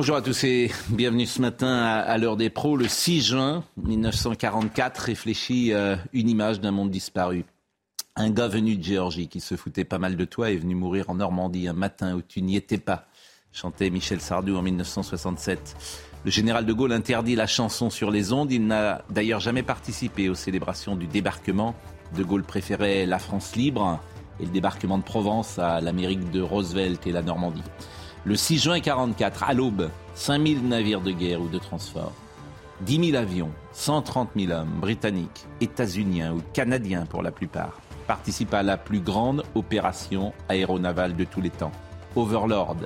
Bonjour à tous et bienvenue ce matin à, l'heure des pros. Le 6 juin 1944 réfléchit euh, une image d'un monde disparu. Un gars venu de Géorgie qui se foutait pas mal de toi est venu mourir en Normandie un matin où tu n'y étais pas, chantait Michel Sardou en 1967. Le général de Gaulle interdit la chanson sur les ondes. Il n'a d'ailleurs jamais participé aux célébrations du débarquement. De Gaulle préférait la France libre et le débarquement de Provence à l'Amérique de Roosevelt et la Normandie. Le 6 juin 1944, à l'aube, 5000 navires de guerre ou de transport, 10 000 avions, 130 000 hommes britanniques, états-uniens ou canadiens pour la plupart, participent à la plus grande opération aéronavale de tous les temps. Overlord,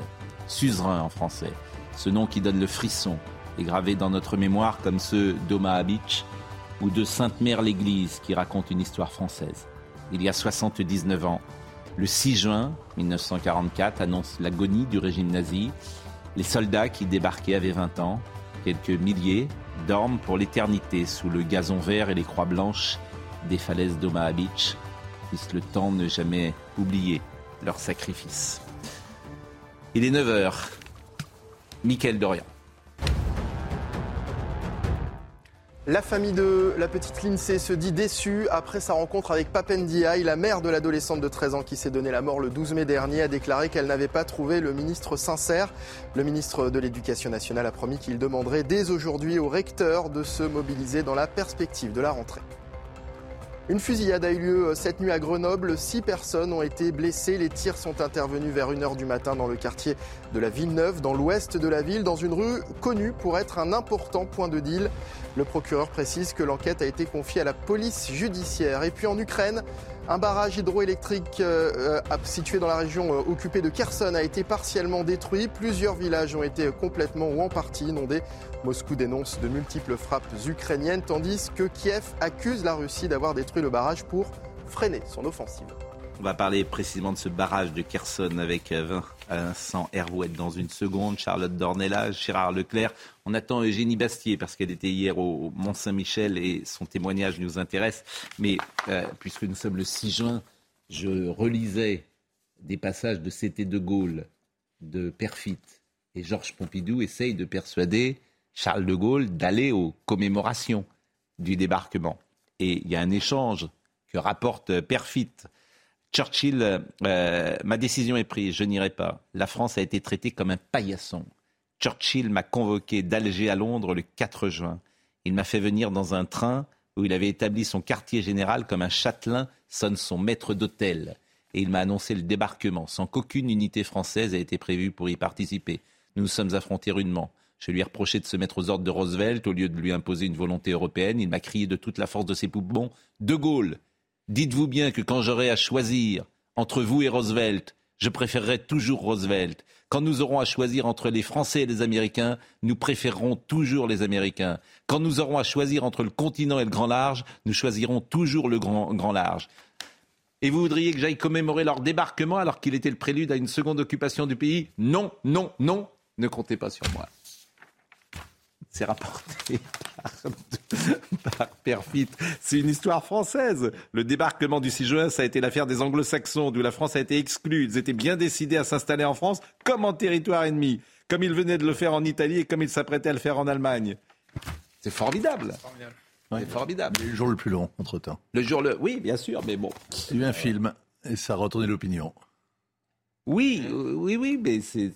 suzerain en français, ce nom qui donne le frisson est gravé dans notre mémoire comme ceux d'Omaha Beach ou de Sainte-Mère l'Église qui raconte une histoire française. Il y a 79 ans, le 6 juin 1944 annonce l'agonie du régime nazi. Les soldats qui débarquaient avaient 20 ans. Quelques milliers dorment pour l'éternité sous le gazon vert et les croix blanches des falaises d'Omaha Beach. Puisse le temps ne jamais oublier leur sacrifice. Il est 9h. Michael Dorian. La famille de la petite Lindsay se dit déçue après sa rencontre avec Papendiaï. La mère de l'adolescente de 13 ans qui s'est donné la mort le 12 mai dernier a déclaré qu'elle n'avait pas trouvé le ministre sincère. Le ministre de l'Éducation nationale a promis qu'il demanderait dès aujourd'hui au recteur de se mobiliser dans la perspective de la rentrée. Une fusillade a eu lieu cette nuit à Grenoble. Six personnes ont été blessées. Les tirs sont intervenus vers 1h du matin dans le quartier de la Villeneuve, dans l'ouest de la ville, dans une rue connue pour être un important point de deal. Le procureur précise que l'enquête a été confiée à la police judiciaire. Et puis en Ukraine, un barrage hydroélectrique euh, situé dans la région euh, occupée de Kherson a été partiellement détruit. Plusieurs villages ont été complètement ou en partie inondés. Moscou dénonce de multiples frappes ukrainiennes, tandis que Kiev accuse la Russie d'avoir détruit le barrage pour freiner son offensive. On va parler précisément de ce barrage de Kherson avec Vincent Hervouette dans une seconde, Charlotte Dornella, Gérard Leclerc. On attend Eugénie Bastier parce qu'elle était hier au Mont-Saint-Michel et son témoignage nous intéresse. Mais euh, puisque nous sommes le 6 juin, je relisais des passages de C'était de Gaulle, de Perfit et Georges Pompidou essayent de persuader Charles de Gaulle d'aller aux commémorations du débarquement. Et il y a un échange que rapporte Perfit. Churchill, euh, ma décision est prise, je n'irai pas. La France a été traitée comme un paillasson. Churchill m'a convoqué d'Alger à Londres le 4 juin. Il m'a fait venir dans un train où il avait établi son quartier général comme un châtelain sonne son maître d'hôtel. Et il m'a annoncé le débarquement, sans qu'aucune unité française ait été prévue pour y participer. Nous nous sommes affrontés rudement. Je lui ai reproché de se mettre aux ordres de Roosevelt au lieu de lui imposer une volonté européenne. Il m'a crié de toute la force de ses poumons De Gaulle, dites-vous bien que quand j'aurai à choisir entre vous et Roosevelt, je préférerai toujours Roosevelt. Quand nous aurons à choisir entre les Français et les Américains, nous préférerons toujours les Américains. Quand nous aurons à choisir entre le continent et le grand large, nous choisirons toujours le grand, grand large. Et vous voudriez que j'aille commémorer leur débarquement alors qu'il était le prélude à une seconde occupation du pays? Non, non, non, ne comptez pas sur moi. C'est rapporté par, par Perfit. C'est une histoire française. Le débarquement du 6 juin, ça a été l'affaire des anglo-saxons, d'où la France a été exclue. Ils étaient bien décidés à s'installer en France comme en territoire ennemi, comme ils venaient de le faire en Italie et comme ils s'apprêtaient à le faire en Allemagne. C'est formidable. C'est formidable. Le jour le plus long, entre-temps. Le jour le... Oui, bien sûr, mais bon. Il y a eu un film et ça a retourné l'opinion. Oui, oui, oui, mais c'est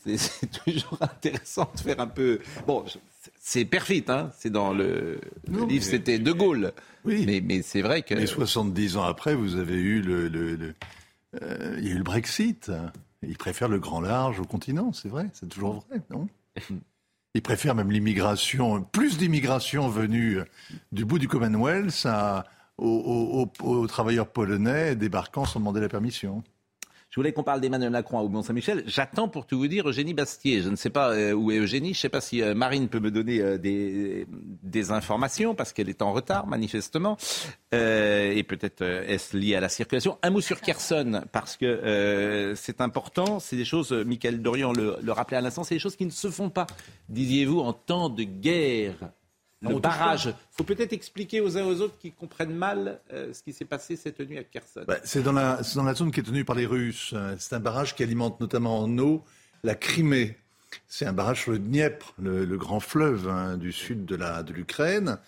toujours intéressant de faire un peu. Bon, c'est perfide, hein c'est dans le, le livre, c'était De Gaulle. Oui. Mais, mais c'est vrai que. Mais 70 ans après, vous avez eu le. le, le euh, il y a eu le Brexit. Ils préfèrent le grand large au continent, c'est vrai, c'est toujours vrai, non? Ils préfèrent même l'immigration, plus d'immigration venue du bout du Commonwealth à, aux, aux, aux, aux travailleurs polonais débarquant sans demander la permission. Je voulais qu'on parle d'Emmanuel Macron au Mont-Saint-Michel. J'attends pour tout vous dire Eugénie Bastier. Je ne sais pas euh, où est Eugénie. Je ne sais pas si euh, Marine peut me donner euh, des, informations parce qu'elle est en retard manifestement. et peut-être est-ce lié à la circulation. Un mot sur Kherson parce que c'est important. C'est des choses, Michael Dorian le rappelait à l'instant, c'est des choses qui ne se font pas, disiez-vous, en temps de guerre le barrage. Il faut peut-être expliquer aux uns aux autres qui comprennent mal euh, ce qui s'est passé cette nuit à Kherson. Bah, c'est dans, la, dans la zone qui est tenue par les Russes. C'est un barrage qui alimente notamment en eau la Crimée. C'est un barrage sur le Dniepr, le, grand fleuve hein, du sud de l'Ukraine.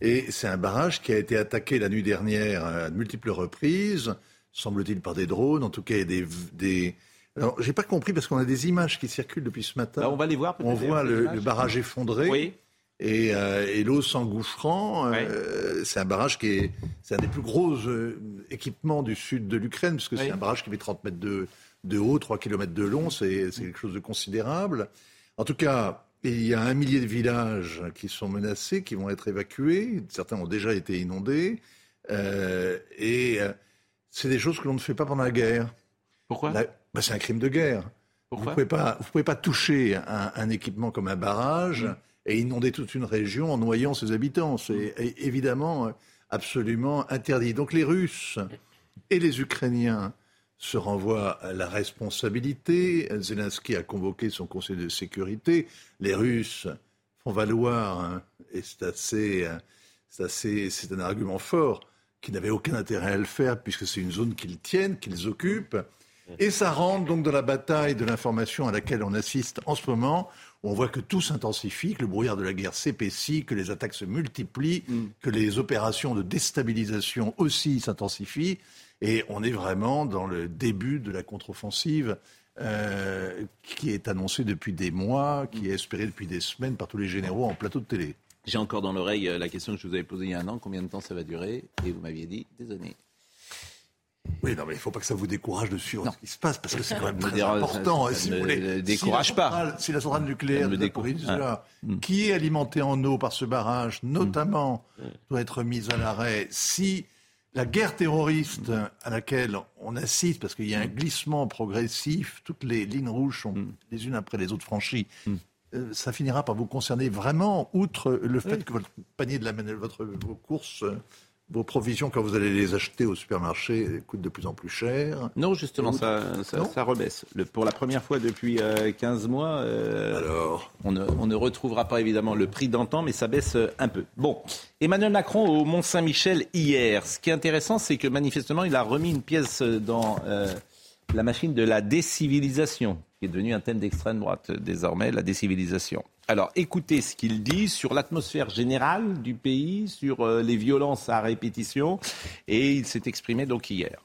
Et c'est un barrage qui a été attaqué la nuit dernière à de multiples reprises, semble-t-il par des drones. En tout cas, il y a des, des... Alors, j'ai pas compris parce qu'on a des images qui circulent depuis ce matin. Bah, on va les voir. On voit le, le, barrage effondré. Oui. Euh, et, l'eau s'engouffrant. Euh, c'est un barrage qui est, c'est un des plus gros euh, équipements du sud de l'Ukraine, puisque c'est un barrage qui fait 30 mètres de, de haut, 3 km de long. C'est, quelque chose de considérable. En tout cas, il y a un millier de villages qui sont menacés, qui vont être évacués. Certains ont déjà été inondés. et c'est des choses que l'on ne fait pas pendant la guerre. Pourquoi? Bah, C'est un crime de guerre. vous ne pouvez, pouvez pas toucher un, un équipement comme un barrage. Mmh et inonder toute une région en noyant ses habitants. C'est évidemment euh, absolument interdit. Donc les Russes et les Ukrainiens se renvoient à la responsabilité. Zelensky a convoqué son Conseil de sécurité. Les Russes font valoir, hein, et c'est assez, euh, c'est c'est un argument fort, qu'ils n'avaient aucun intérêt à le faire puisque c'est une zone qu'ils tiennent, qu'ils occupent. Et ça rentre donc dans la bataille de l'information à laquelle on assiste en ce moment, on voit que tout s'intensifie, que le brouillard de la guerre s'épaissit, que les attaques se multiplient, mm. que les opérations de déstabilisation aussi s'intensifient. Et on est vraiment dans le début de la contre-offensive euh, qui est annoncée depuis des mois, qui est espérée depuis des semaines par tous les généraux en plateau de télé. J'ai encore dans l'oreille euh, la question que je vous avais posée il y a un an, combien de temps ça va durer? Et vous m'aviez dit des années. Oui, non, mais il ne faut pas que ça vous décourage de suivre ce qui se passe, parce que c'est quand même très important. Ça, si vous voulez, décourage pas. Si la centrale nucléaire de ah. qui est alimentée en eau par ce barrage, notamment, mm. doit être mise à l'arrêt, si la guerre terroriste à laquelle on assiste, parce qu'il y a un mm. glissement progressif, toutes les lignes rouges sont mm. les unes après les autres franchies, euh, ça finira par vous concerner vraiment, outre le fait que votre panier de la votre, vos courses vos provisions, quand vous allez les acheter au supermarché, coûtent de plus en plus cher. Non, justement, ça, ça, rebaisse. Le, pour la première fois depuis 15 euh, mois, euh, Alors on ne, on, ne, retrouvera pas évidemment le prix d'antan, mais ça baisse euh, un peu. Bon, Emmanuel Macron au Mont-Saint-Michel hier. Ce qui est intéressant, c'est que manifestement, il a remis une pièce dans la machine de la décivilisation, qui est devenue un thème d'extrême droite désormais, la décivilisation. Alors écoutez ce qu'il dit sur l'atmosphère générale du pays, sur euh, les violences à répétition, et il s'est exprimé donc hier.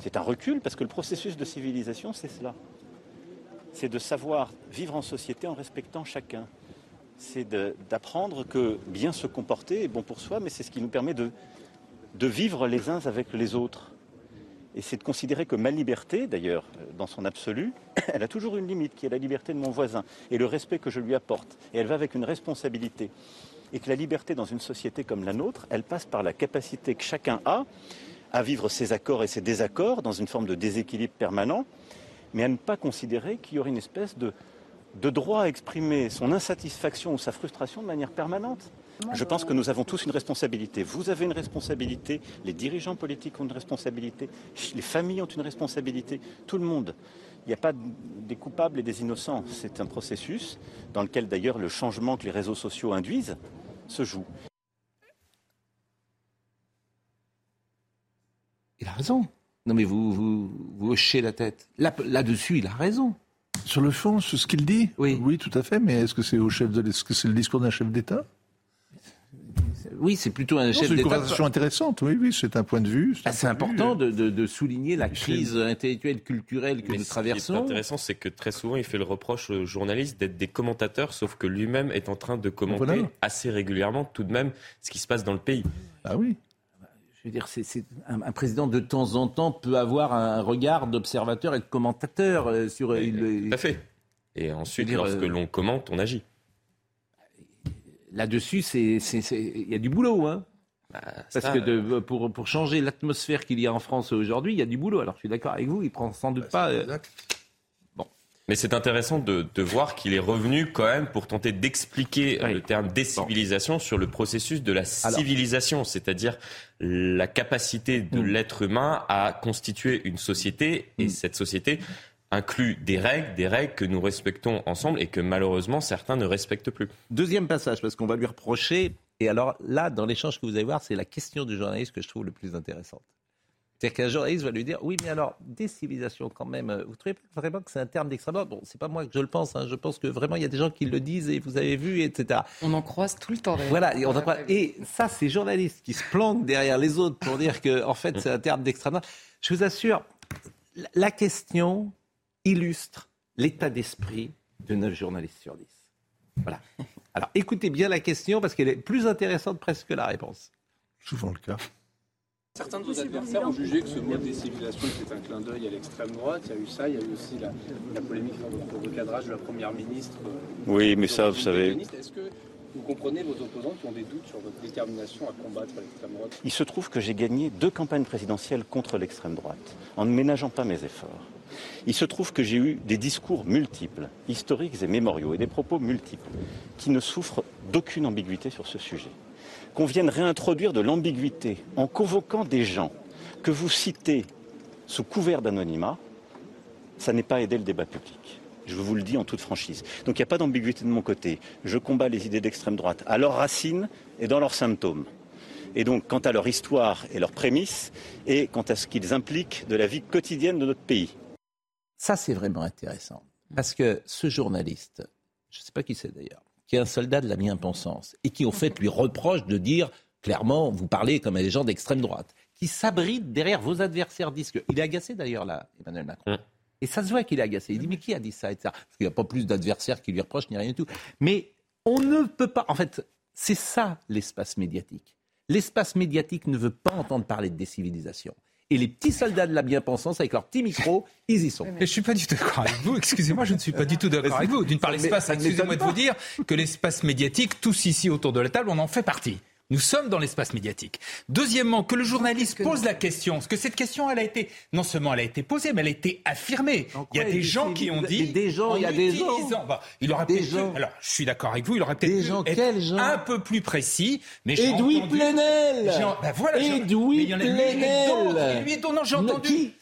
C'est un recul parce que le processus de civilisation, c'est cela. C'est de savoir vivre en société en respectant chacun. C'est d'apprendre que bien se comporter est bon pour soi, mais c'est ce qui nous permet de, de vivre les uns avec les autres. Et c'est de considérer que ma liberté, d'ailleurs, euh, dans son absolu, elle a toujours une limite, qui est la liberté de mon voisin et le respect que je lui apporte. Et elle va avec une responsabilité. Et que la liberté dans une société comme la nôtre, elle passe par la capacité que chacun a à vivre ses accords et ses désaccords dans une forme de déséquilibre permanent, mais à ne pas considérer qu'il y aurait une espèce de, de droit à exprimer son insatisfaction ou sa frustration de manière permanente. Je pense que nous avons tous une responsabilité. Vous avez une responsabilité, les dirigeants politiques ont une responsabilité, les familles ont une responsabilité, tout le monde. Il n'y a pas des coupables et des innocents. C'est un processus dans lequel d'ailleurs le changement que les réseaux sociaux induisent se joue. Il a raison. Non mais vous, vous, vous hochez la tête. Là-dessus, il a raison. Sur le fond, ce qu'il dit? Oui. Oui, tout à fait. Mais est-ce que c'est au chef de, est-ce que c'est le discours d'un chef d'État? Oui, c'est plutôt un chef d'État. C'est une conversation intéressante, oui, oui, c'est un point de vue. C'est ah, important de, souligner la crise intellectuelle, culturelle que nous traversons. Ce qui est intéressant, c'est que très souvent, il fait le reproche aux journalistes d'être des commentateurs, sauf que lui-même est en train de commenter assez régulièrement tout de même ce qui se passe dans le pays. Ah oui je veux dire, c'est, un, président de temps en temps peut avoir un regard d'observateur et de commentateur euh, sur. tout à fait. Et ensuite, lorsque euh, l'on commente, on agit là-dessus, il y a du boulot. Hein. Bah, Parce que de, pour, pour changer l'atmosphère qu'il y a en France aujourd'hui, il y a du boulot. Alors je suis d'accord avec vous, il prend sans doute bah, pas. Mais c'est intéressant de, de voir qu'il est revenu quand même pour tenter d'expliquer le terme décivilisation sur le processus de la civilisation, c'est-à-dire la capacité de mm. l'être humain à constituer une société et mm. cette société inclut des règles, des règles que nous respectons ensemble et que malheureusement certains ne respectent plus. Deuxième passage, parce qu'on va lui reprocher, et alors là, dans l'échange que vous allez voir, c'est la question du journaliste que je trouve le plus intéressante. C'est-à-dire qu'un journaliste va lui dire Oui, mais alors, décivilisation, quand même, euh, vous trouvez vraiment que c'est un terme d'extrême droite? Bon, c'est pas moi que je le pense, hein, je pense que vraiment, il y a des gens qui le disent et vous avez vu, etc. On en croise tout le temps. Voilà, et, on et ça, ces journalistes qui se planquent derrière les autres pour dire que, en fait, c'est un terme d'extrême droite. Je vous assure, la question illustre l'état d'esprit de 9 journalistes sur 10. Voilà. Alors, écoutez bien la question parce qu'elle est plus intéressante presque que la réponse. Souvent le cas. Certains de vos adversaires ont jugé que ce mot décivilisation était un clin d'œil à l'extrême droite. Il y a eu ça, il y a eu aussi la, polémique sur le recadrage de la première ministre. Euh, oui, mais ça, vous savez. Est-ce que vous comprenez vos opposants qui ont des doutes sur votre détermination à combattre l'extrême droite? Il se trouve que j'ai gagné deux campagnes présidentielles contre l'extrême droite, en ne ménageant pas mes efforts. Il se trouve que j'ai eu des discours multiples, historiques et mémoriaux, et des propos multiples, qui ne souffrent d'aucune ambiguïté sur ce sujet qu'on vienne réintroduire de l'ambiguïté en convoquant des gens que vous citez sous couvert d'anonymat, ça n'est pas aider le débat public. Je vous le dis en toute franchise. Donc il n'y a pas d'ambiguïté de mon côté. Je combats les idées d'extrême droite à leurs racines et dans leurs symptômes. Et donc quant à leur histoire et leurs prémices, et quant à ce qu'ils impliquent de la vie quotidienne de notre pays. Ça, c'est vraiment intéressant. Parce que ce journaliste, je ne sais pas qui c'est d'ailleurs, qui est un soldat de la bien-pensance et qui, au fait, lui reproche de dire clairement, vous parlez comme des gens d'extrême droite, qui s'abritent derrière vos adversaires disques. Il est agacé d'ailleurs, là, Emmanuel Macron. Hum. Et ça se voit qu'il est agacé. Il dit, mais qui a dit ça, Parce qu'il n'y a pas plus d'adversaires qui lui reprochent, ni rien du tout. Mais on ne peut pas. En fait, c'est ça l'espace médiatique. L'espace médiatique ne veut pas entendre parler de décivilisation. Et les petits soldats de la bien-pensance, avec leurs petits micros, ils y sont. Mais je ne suis pas du tout d'accord avec vous. Excusez-moi, je ne suis pas du tout d'accord avec vous. D'une part, l'espace, excusez-moi de vous dire que l'espace médiatique, tous ici autour de la table, on en fait partie. Nous sommes dans l'espace médiatique. Deuxièmement, que le journaliste pose la question, parce que cette question, elle a été, non seulement elle a été posée, mais elle a été affirmée. il y a des gens qui ont dit, des gens, il y a des gens. Bah, il aurait peut-être, alors je suis d'accord avec vous, il aurait peut-être gens, être un peu plus précis. Mais Edoui Plenel. Bah voilà, Edoui Plenel. Lui, non, j'ai entendu.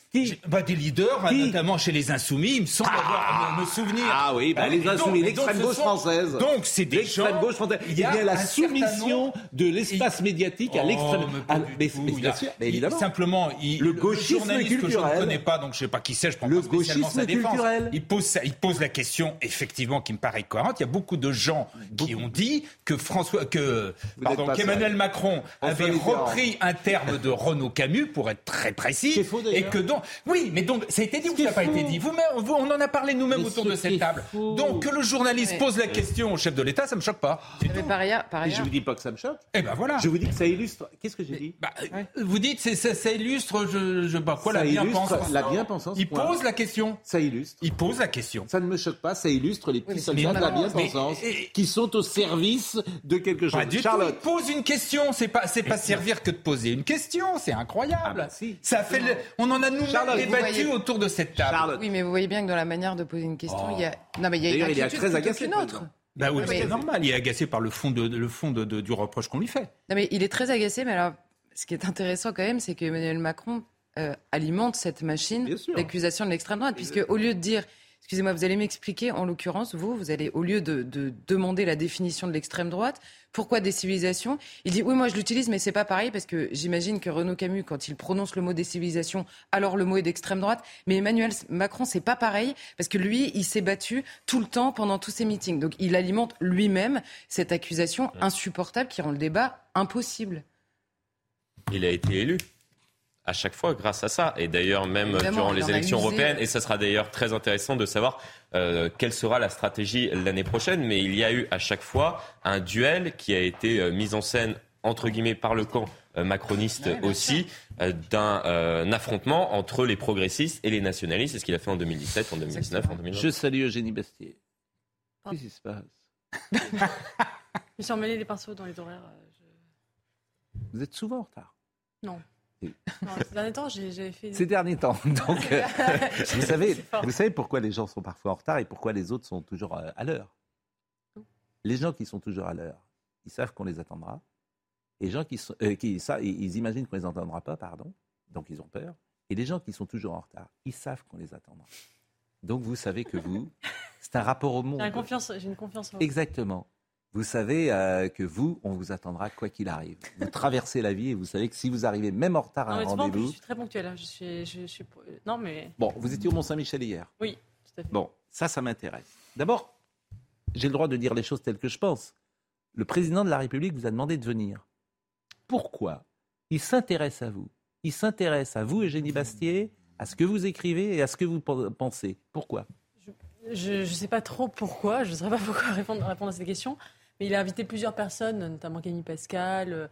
Bah, des leaders, notamment chez les Insoumis, il me semble avoir me, souvenir. Ah oui, bah, les Insoumis, l'extrême gauche française. Donc c'est des l'extrême gauche française. Il y a, la soumission de l'espace médiatique à oh, l'extrême. Ah, mais, bien sûr, évidemment. Simplement, il, le gauchisme que je ne connais pas, donc je ne sais pas qui c'est, je prends le pas spécialement sa défense. Culturel. Il pose, il pose la question, effectivement, qui me paraît cohérente. Il y a beaucoup de gens qui ont dit que François, que pardon, qu'Emmanuel Macron avait repris un terme de Renaud Camus, pour être très précis, et que donc oui, mais donc, ça a été dit ou ça n'a pas été dit vous, On en a parlé nous-mêmes autour de cette table. Donc, que le journaliste pose la question au chef de l'État, ça ne me choque pas. Mais par ailleurs, par ailleurs... je vous dis pas que ça me choque. Eh ben voilà. Je vous dis que ça illustre. Qu'est-ce que j'ai dit bah, Vous dites, ça, ça illustre, je, je bah, quoi, la bien-pensance. La bien-pensance. Il pose la question. Ça illustre. Il pose la question. Ça ne me choque pas, ça illustre les petits soldats de la bien-pensance qui sont au service de quelque chose. Charlotte. Il pose une question, c'est pas, c'est pas servir que de poser une question, c'est incroyable. Ah bah ça fait, on en a nous-mêmes débattu autour de cette table. Oui, mais vous voyez bien que dans la manière de poser une question, il y a. Oh. Non, mais il y a D'ailleurs, il est très agacé. autre. Bah oui, c'est normal. Il est agacé par le fond, de, le fond de, du reproche qu'on lui fait. Non, mais il est très agacé. Mais alors, ce qui est intéressant quand même, c'est qu'Emmanuel Macron euh, alimente cette machine d'accusation de l'extrême droite, puisque au lieu de dire Excusez-moi, vous allez m'expliquer, en l'occurrence, vous, vous allez, au lieu de, demander la définition de l'extrême droite, pourquoi des civilisations? Il dit, oui, moi je l'utilise, mais c'est pas pareil, parce que j'imagine que Renaud Camus, quand il prononce le mot des civilisations, alors le mot est d'extrême droite. Mais Emmanuel Macron, c'est pas pareil, parce que lui, il s'est battu tout le temps pendant tous ses meetings. Donc il alimente lui-même cette accusation insupportable qui rend le débat impossible. Il a été élu à chaque fois grâce à ça. Et d'ailleurs, même durant les élections européennes, et ça sera d'ailleurs très intéressant de savoir euh, quelle sera la stratégie l'année prochaine. Mais il y a eu à chaque fois un duel qui a été euh, mis en scène, entre guillemets, par le camp euh, macroniste aussi, d'un affrontement entre les progressistes et les nationalistes. C'est ce qu'il a fait en 2017, en 2019, en 2020. Je salue Eugénie Bastier. Qu'est-ce qui se passe? Je suis emmêlé les pinceaux dans les horaires. Vous êtes souvent en retard. Non. Ces derniers temps, j'ai fait. Ces derniers temps. Donc, euh, vous, savez, vous savez pourquoi les gens sont parfois en retard et pourquoi les autres sont toujours euh, à l'heure Les gens qui sont toujours à l'heure, ils savent qu'on les attendra. Et les gens qui, sont, euh, qui ça, ils imaginent qu'on les entendra pas, pardon. Donc ils ont peur. Et les gens qui sont toujours en retard, ils savent qu'on les attendra. Donc vous savez que vous, c'est un rapport au monde. J'ai une confiance, j'ai une confiance en vous. Exactement. Vous savez euh, que vous, on vous attendra quoi qu'il arrive. Vous traversez la vie et vous savez que si vous arrivez même en retard à un rendez-vous. Je suis très ponctuel. Hein. Je suis, je, suis, non mais. Bon, vous étiez au Mont Saint-Michel hier. Oui, tout à fait. Bon, ça, ça m'intéresse. D'abord, j'ai le droit de dire les choses telles que je pense. Le président de la République vous a demandé de venir. Pourquoi? Il s'intéresse à vous. Il s'intéresse à vous, Eugénie Bastier, à ce que vous écrivez et à ce que vous pensez. Pourquoi? Je ne sais pas trop pourquoi. Je ne saurais pas pourquoi répondre, répondre à cette question. Mais il a invité plusieurs personnes, notamment Camille Pascal,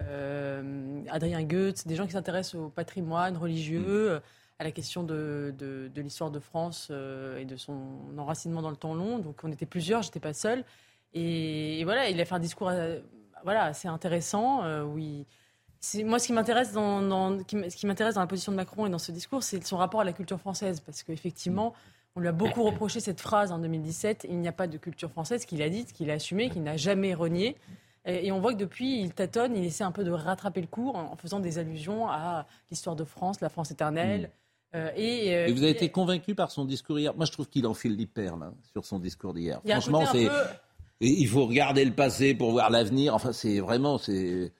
euh, Adrien Goetz, des gens qui s'intéressent au patrimoine religieux, à la question de, de, l'histoire de France euh, et de son enracinement dans le temps long. Donc on était plusieurs, j'étais pas seule. Et, voilà, il a fait un discours euh, voilà, assez intéressant moi, ce qui m'intéresse dans la position de Macron et dans ce discours, c'est son rapport à la culture française. Parce qu'effectivement, on lui a beaucoup reproché cette phrase en 2017 il n'y a pas de culture française, qu'il a dite, qu'il a assumé, qu'il n'a jamais renié. Et, on voit que depuis, il tâtonne, il essaie un peu de rattraper le cours en, faisant des allusions à l'histoire de France, la France éternelle. Mm. Euh, et, euh, et, vous avez été convaincu par son discours hier? Moi, je trouve qu'il enfile les perles hein, sur son discours d'hier. Franchement, c'est. Il faut regarder le passé pour voir l'avenir. Enfin, c'est vraiment. c'est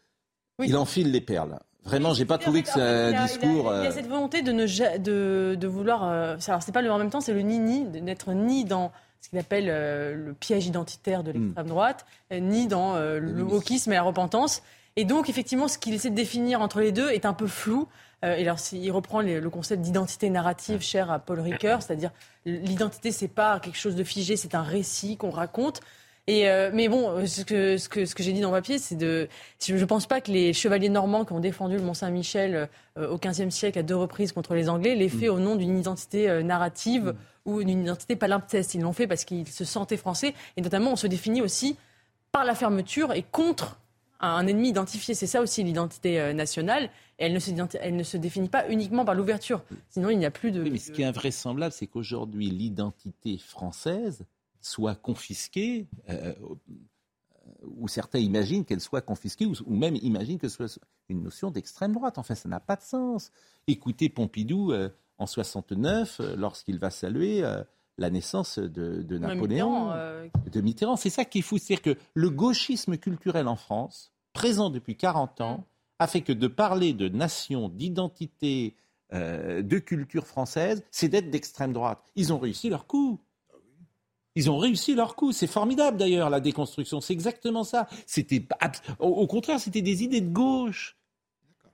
Il enfile les perles. Vraiment, j'ai pas trouvé que un discours. Il y, a, euh, cette volonté de, ne, de, de vouloir. Euh, alors, c'est pas le en même temps, c'est le ni-ni, d'être ni dans ce qu'il appelle euh, le piège identitaire de l'extrême droite, ni dans le wokisme et la repentance. Et donc, effectivement, ce qu'il essaie de définir entre les deux est un peu flou. et alors, il reprend le concept d'identité narrative cher à Paul Ricoeur, c'est-à-dire l'identité, c'est pas quelque chose de figé, c'est un récit qu'on raconte. Et euh, mais bon, euh, ce que, ce que, ce que j'ai dit dans ma pièce, c'est de. Je ne pense pas que les chevaliers normands qui ont défendu le Mont-Saint-Michel euh, au XVe siècle à deux reprises contre les Anglais l'aient fait mm. au nom d'une identité narrative mm. ou d'une identité palimpseste. Ils l'ont fait parce qu'ils se sentaient français. Et notamment, on se définit aussi par la fermeture et contre un ennemi identifié. C'est ça aussi l'identité nationale. Et elle ne, se, elle ne se définit pas uniquement par l'ouverture. Sinon, il n'y a plus de. mais ce qui est invraisemblable, c'est qu'aujourd'hui, l'identité française soit confisquée, euh, euh, ou certains imaginent qu'elle soit confisquée, ou, même imaginent que ce soit une notion d'extrême droite. Enfin, ça n'a pas de sens. Écoutez Pompidou euh, en 69, lorsqu'il va saluer la naissance de, Napoléon, de Mitterrand. C'est ça qui est fou. C'est-à-dire que le gauchisme culturel en France, présent depuis 40 ans, a fait que de parler de nation, d'identité, de culture française, c'est d'être d'extrême droite. Ils ont réussi leur coup. Ils ont réussi leur coup. C'est formidable d'ailleurs, la déconstruction. C'est exactement ça. C'était, au contraire, c'était des idées de gauche.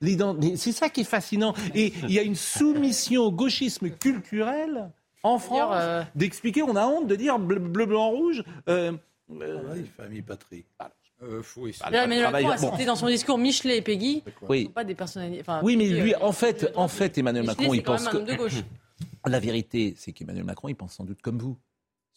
C'est ça qui est fascinant. Et il y a une soumission au gauchisme culturel en France euh, d'expliquer, on a honte de dire bleu, blanc, rouge. Euh, euh, famille, patrie. Euh, c'était dans son discours Michelet et Peggy. Oui. Pas des personnalités. oui, mais lui, en fait, en fait, Emmanuel Macron, il pense que. La vérité, c'est qu'Emmanuel Macron, il pense sans doute comme vous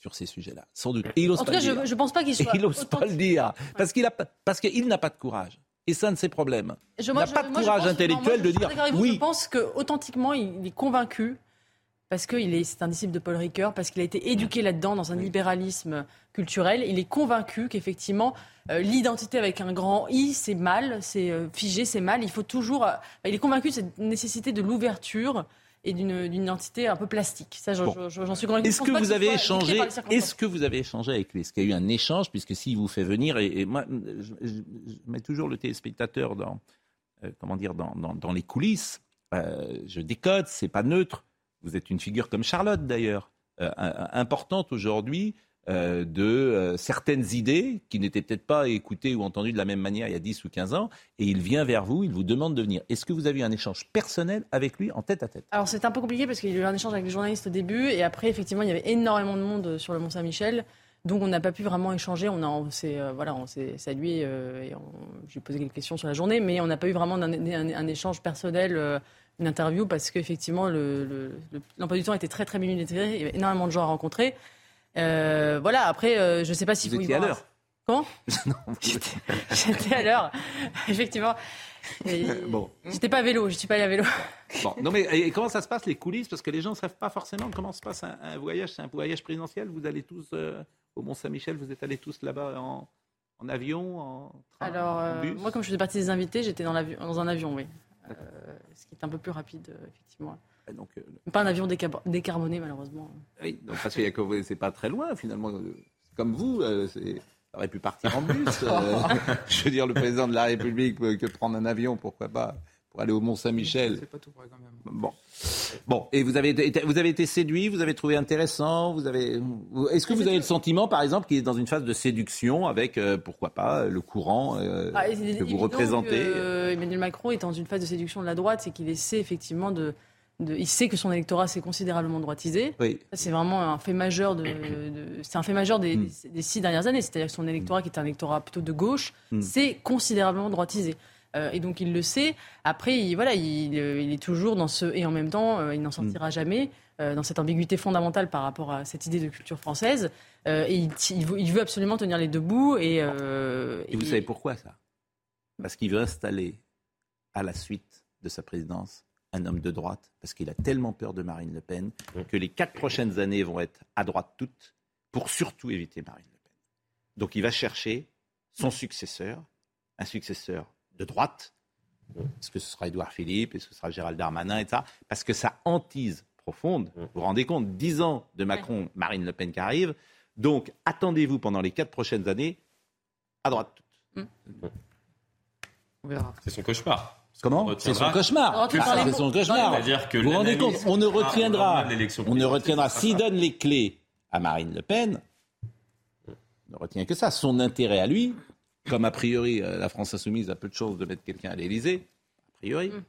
sur ces sujets-là, sans doute. Et il en tout cas, je ne pense pas qu'il soit. il n'ose pas le dire, parce qu'il parce qu'il n'a pas de courage. Et ça, un de ses problèmes. il n'a pas de courage intellectuel de dire oui. Je pense qu'authentiquement, il est convaincu parce que c'est un disciple de Paul Ricoeur, parce qu'il a été éduqué là-dedans dans un libéralisme culturel. Il est convaincu qu'effectivement, euh, l'identité avec un grand I, c'est mal, c'est euh, figé, c'est mal. Il faut toujours. Euh, il est convaincu de cette nécessité de l'ouverture et d'une identité un peu plastique. Ça, j'en suis convaincu. Est-ce que vous avez échangé Est-ce que vous avez échangé avec lui? Est-ce qu'il y a eu un échange? Puisque s'il vous fait venir, et, moi, je, mets toujours le téléspectateur dans, euh, comment dire, dans, dans, les coulisses. Euh, je décode, c'est pas neutre. Vous êtes une figure comme Charlotte d'ailleurs, euh, importante aujourd'hui euh, de euh, certaines idées qui n'étaient peut-être pas écoutées ou entendues de la même manière il y a 10 ou 15 ans, et il vient vers vous, il vous demande de venir. Est-ce que vous avez eu un échange personnel avec lui en tête à tête? Alors c'est un peu compliqué parce qu'il y a eu un échange avec les journalistes au début, et après effectivement il y avait énormément de monde sur le Mont Saint-Michel. Donc on n'a pas pu vraiment échanger, on, a, s'est euh, voilà, s'est salué et j'ai posé quelques questions sur la journée, mais on n'a pas eu vraiment un, échange personnel, une interview, parce qu'effectivement l'emploi du temps était très très millimétré, il y avait énormément de gens à rencontrer. Euh, voilà, après, euh, je ne sais pas si vous, vous étiez à l'heure. Comment J'étais à l'heure, effectivement. bon. J'étais pas à vélo, je suis pas allé à vélo. Bon, non mais et comment ça se passe les coulisses? Parce que les gens ne savent pas forcément comment se passe un, voyage. C'est un voyage présidentiel. Vous allez tous euh, au Mont Saint-Michel. Vous êtes allés tous là-bas en, avion, en train, Alors euh, moi, comme je faisais partie des invités, j'étais dans, dans, un avion, oui. Ce qui est un peu plus rapide, effectivement. Donc, pas un avion décarboné, malheureusement. Oui, donc, parce que c'est pas très loin finalement. Comme vous, c'est aurait pu partir en bus. Euh, je veux dire, le président de la République peut que prendre un avion, pourquoi pas, pour aller au Mont-Saint-Michel. C'est pas tout vrai quand même. Bon. Bon, et vous avez, été, vous avez été séduit, vous avez trouvé intéressant, vous avez. Est-ce que vous avez le sentiment, par exemple, qu'il est dans une phase de séduction avec, euh, pourquoi pas, le courant euh, ah, que vous représentez Emmanuel Macron est dans une phase de séduction de la droite, c'est qu'il essaie effectivement de il sait que son électorat s'est considérablement droitisé. C'est vraiment un fait majeur, de, c'est un fait majeur des, mm. six dernières années. C'est-à-dire que son électorat, qui est un électorat plutôt de gauche, mm. s'est considérablement droitisé. Euh, et donc il le sait. Après, il, voilà, il, est toujours dans ce et en même temps, euh, il n'en sortira mm. jamais euh, dans cette ambiguïté fondamentale par rapport à cette idée de culture française. et il, veut, absolument tenir les deux bouts. Et, et vous savez pourquoi ça? Parce qu'il veut installer à la suite de sa présidence un homme de droite, parce qu'il a tellement peur de Marine Le Pen, que les quatre prochaines années vont être à droite toutes, pour surtout éviter Marine Le Pen. Donc il va chercher son successeur, un successeur de droite. Est-ce que ce sera Édouard Philippe Est-ce que ce sera Gérald Darmanin et ça Parce que ça hantise profonde. Vous vous rendez compte Dix ans de Macron, Marine Le Pen qui arrive. Donc attendez-vous pendant les quatre prochaines années à droite toutes. C'est son cauchemar. Comment C'est son cauchemar. C'est son cauchemar. vous vous rendez compte On ne retiendra, on ne retiendra. S'il donne les clés à Marine Le Pen, on ne retient que ça. Son intérêt à lui, comme a priori euh, la France insoumise a peu de chances de mettre quelqu'un à l'Élysée, a priori. Mm.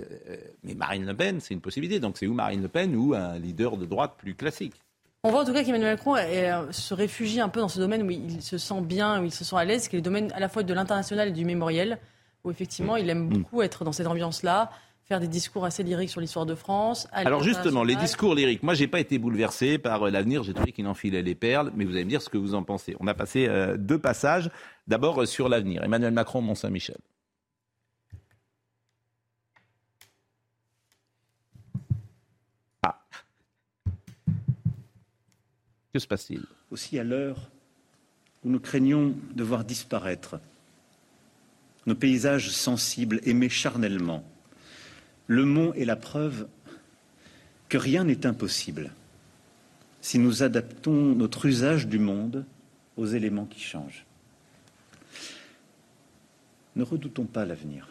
Euh, mais Marine Le Pen, c'est une possibilité. Donc c'est où Marine Le Pen ou un leader de droite plus classique? On voit en tout cas qu'Emmanuel Macron euh, se réfugie un peu dans ce domaine où il se sent bien, où il se sent à l'aise, qui est le domaine à la fois de l'international et du mémoriel où effectivement, il aime mm. beaucoup être dans cette ambiance-là faire des discours assez lyriques sur l'histoire de France. Alors justement, les discours lyriques, moi j'ai pas été bouleversé par euh, l'avenir, j'ai trouvé qu'il enfilait les perles, mais vous allez me dire ce que vous en pensez. On a passé euh, deux passages, d'abord euh, sur l'avenir. Emmanuel Macron, Mont-Saint-Michel. Ah. Que se passe-t-il? Aussi à l'heure où nous craignons de voir disparaître nos paysages sensibles, aimés charnellement. Le mont est la preuve que rien n'est impossible si nous adaptons notre usage du monde aux éléments qui changent. Ne redoutons pas l'avenir,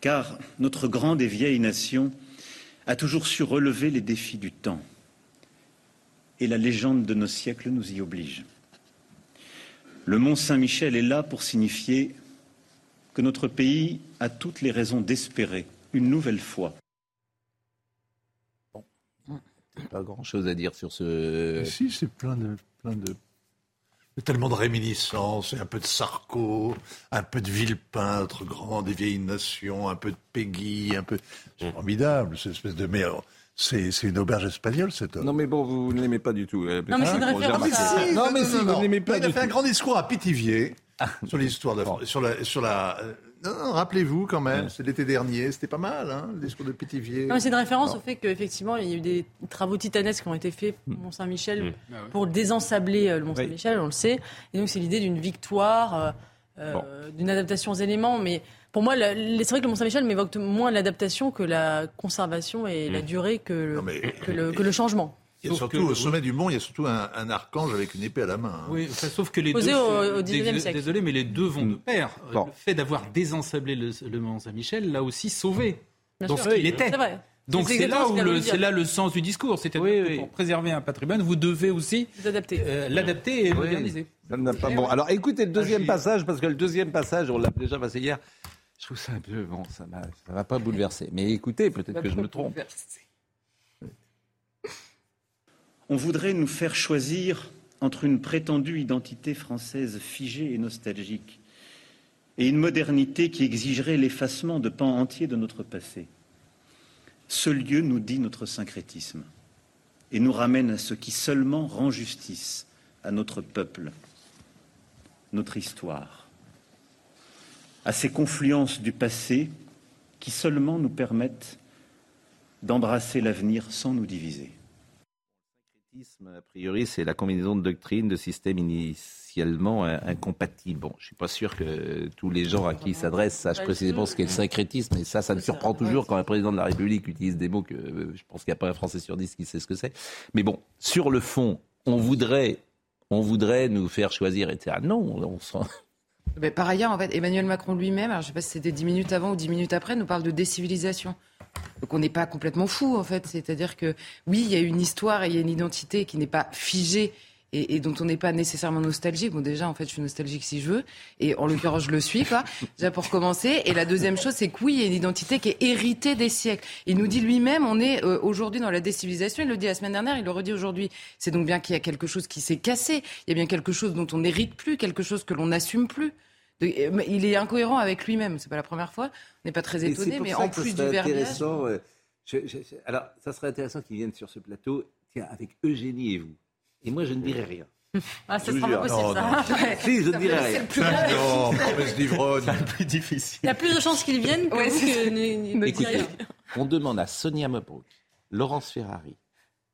car notre grande et vieille nation a toujours su relever les défis du temps, et la légende de nos siècles nous y oblige. Le mont Saint-Michel est là pour signifier que notre pays a toutes les raisons d'espérer une nouvelle fois. Bon. Pas grand-chose à dire sur ce. si, c'est plein de, plein de tellement de réminiscences, un peu de Sarko, un peu de Villepin, grand des vieilles nations, un peu de Peggy, un peu. C'est formidable, cette espèce de. Mais c'est, une auberge espagnole, cet homme. Non, mais bon, vous ne l'aimez pas du tout. Non, mais c'est une référence Non, mais si, vous ne l'aimez pas Il a fait un grand discours à Pithiviers sur l'histoire de France. Sur la. Sur la euh, non, rappelez-vous quand même, c'est l'été dernier, c'était pas mal, hein, le discours de Pithiviers. C'est une référence au fait qu'effectivement, il y a eu des travaux titanesques qui ont été faits pour mm. Mont-Saint-Michel mm. ah pour désensabler euh, le Mont-Saint-Michel, on le sait. Et donc, c'est l'idée d'une victoire, euh, d'une adaptation aux éléments. Mais pour moi, c'est vrai que le Mont-Saint-Michel m'évoque moins l'adaptation que la conservation et la mm. durée que, que, le, que le changement. Il y a surtout au sommet du mont, il y a surtout un, archange avec une épée à la main. Hein. Oui, sauf que les deux. Au, Désolé, mais les deux vont de mm. pair. Le fait d'avoir désensablé le, Mont Saint-Michel l'a aussi sauvé. Bien Donc, il était. Vrai. Donc c'est là où le, c'est là le sens du discours, c'est-à-dire pour préserver un patrimoine, vous devez aussi euh, l'adapter et moderniser. Bon, alors écoutez le deuxième passage parce que le deuxième passage, on l'a déjà passé hier. Je trouve ça un peu bon, ça ne va pas bouleverser. Mais écoutez, peut-être que je me trompe. On voudrait nous faire choisir entre une prétendue identité française figée et nostalgique et une modernité qui exigerait l'effacement de pans entiers de notre passé. Ce lieu nous dit notre syncrétisme et nous ramène à ce qui seulement rend justice à notre peuple, notre histoire. à ces confluences du passé qui seulement nous permettent d'embrasser l'avenir sans nous diviser. Le syncrétisme, a priori, c'est la combinaison de doctrines, de systèmes initialement incompatibles. Bon, je ne suis pas sûr que tous les gens à qui il s'adresse sachent précisément ce qu'est le syncrétisme, et ça, ça me surprend toujours quand un président de la République utilise des mots que euh, je pense qu'il n'y a pas un Français sur dix qui sait ce que c'est. Mais bon, sur le fond, on voudrait, on voudrait nous faire choisir, etc. Non, on s'en mais par ailleurs, en fait, Emmanuel Macron lui-même, je ne sais pas si c'était dix minutes avant ou dix minutes après, nous parle de décivilisation. Donc on n'est pas complètement fou, en fait. C'est-à-dire que oui, il y a une histoire et il y a une identité qui n'est pas figée et, dont on n'est pas nécessairement nostalgique. Bon, déjà, en fait, je suis nostalgique si je veux, et en l'occurrence, je le suis, quoi. Déjà pour commencer. Et la deuxième chose, c'est que oui, il y a une identité qui est héritée des siècles. Il nous dit lui-même, on est euh, aujourd'hui dans la décivilisation. Il le dit la semaine dernière, il le redit aujourd'hui. C'est donc bien qu'il y a quelque chose qui s'est cassé. Il y a bien quelque chose dont on n'hérite plus, quelque chose que l'on n'assume plus. Euh, il est incohérent avec lui-même. C'est pas la première fois. On n'est pas très étonné, mais en plus du verbiage. Euh, alors, ça serait intéressant qu'il vienne sur ce plateau, tiens, avec Eugénie et vous. Et moi, je ne dirai rien. Ah, ça sera pas possible, ça. Si, je ne dirai rien. Plus non, c'est plus difficile. Il y a plus de chances qu'ils viennent que ouais, vous que Écoutez, on demande à Sonia Mabrouk, Laurence Ferrari,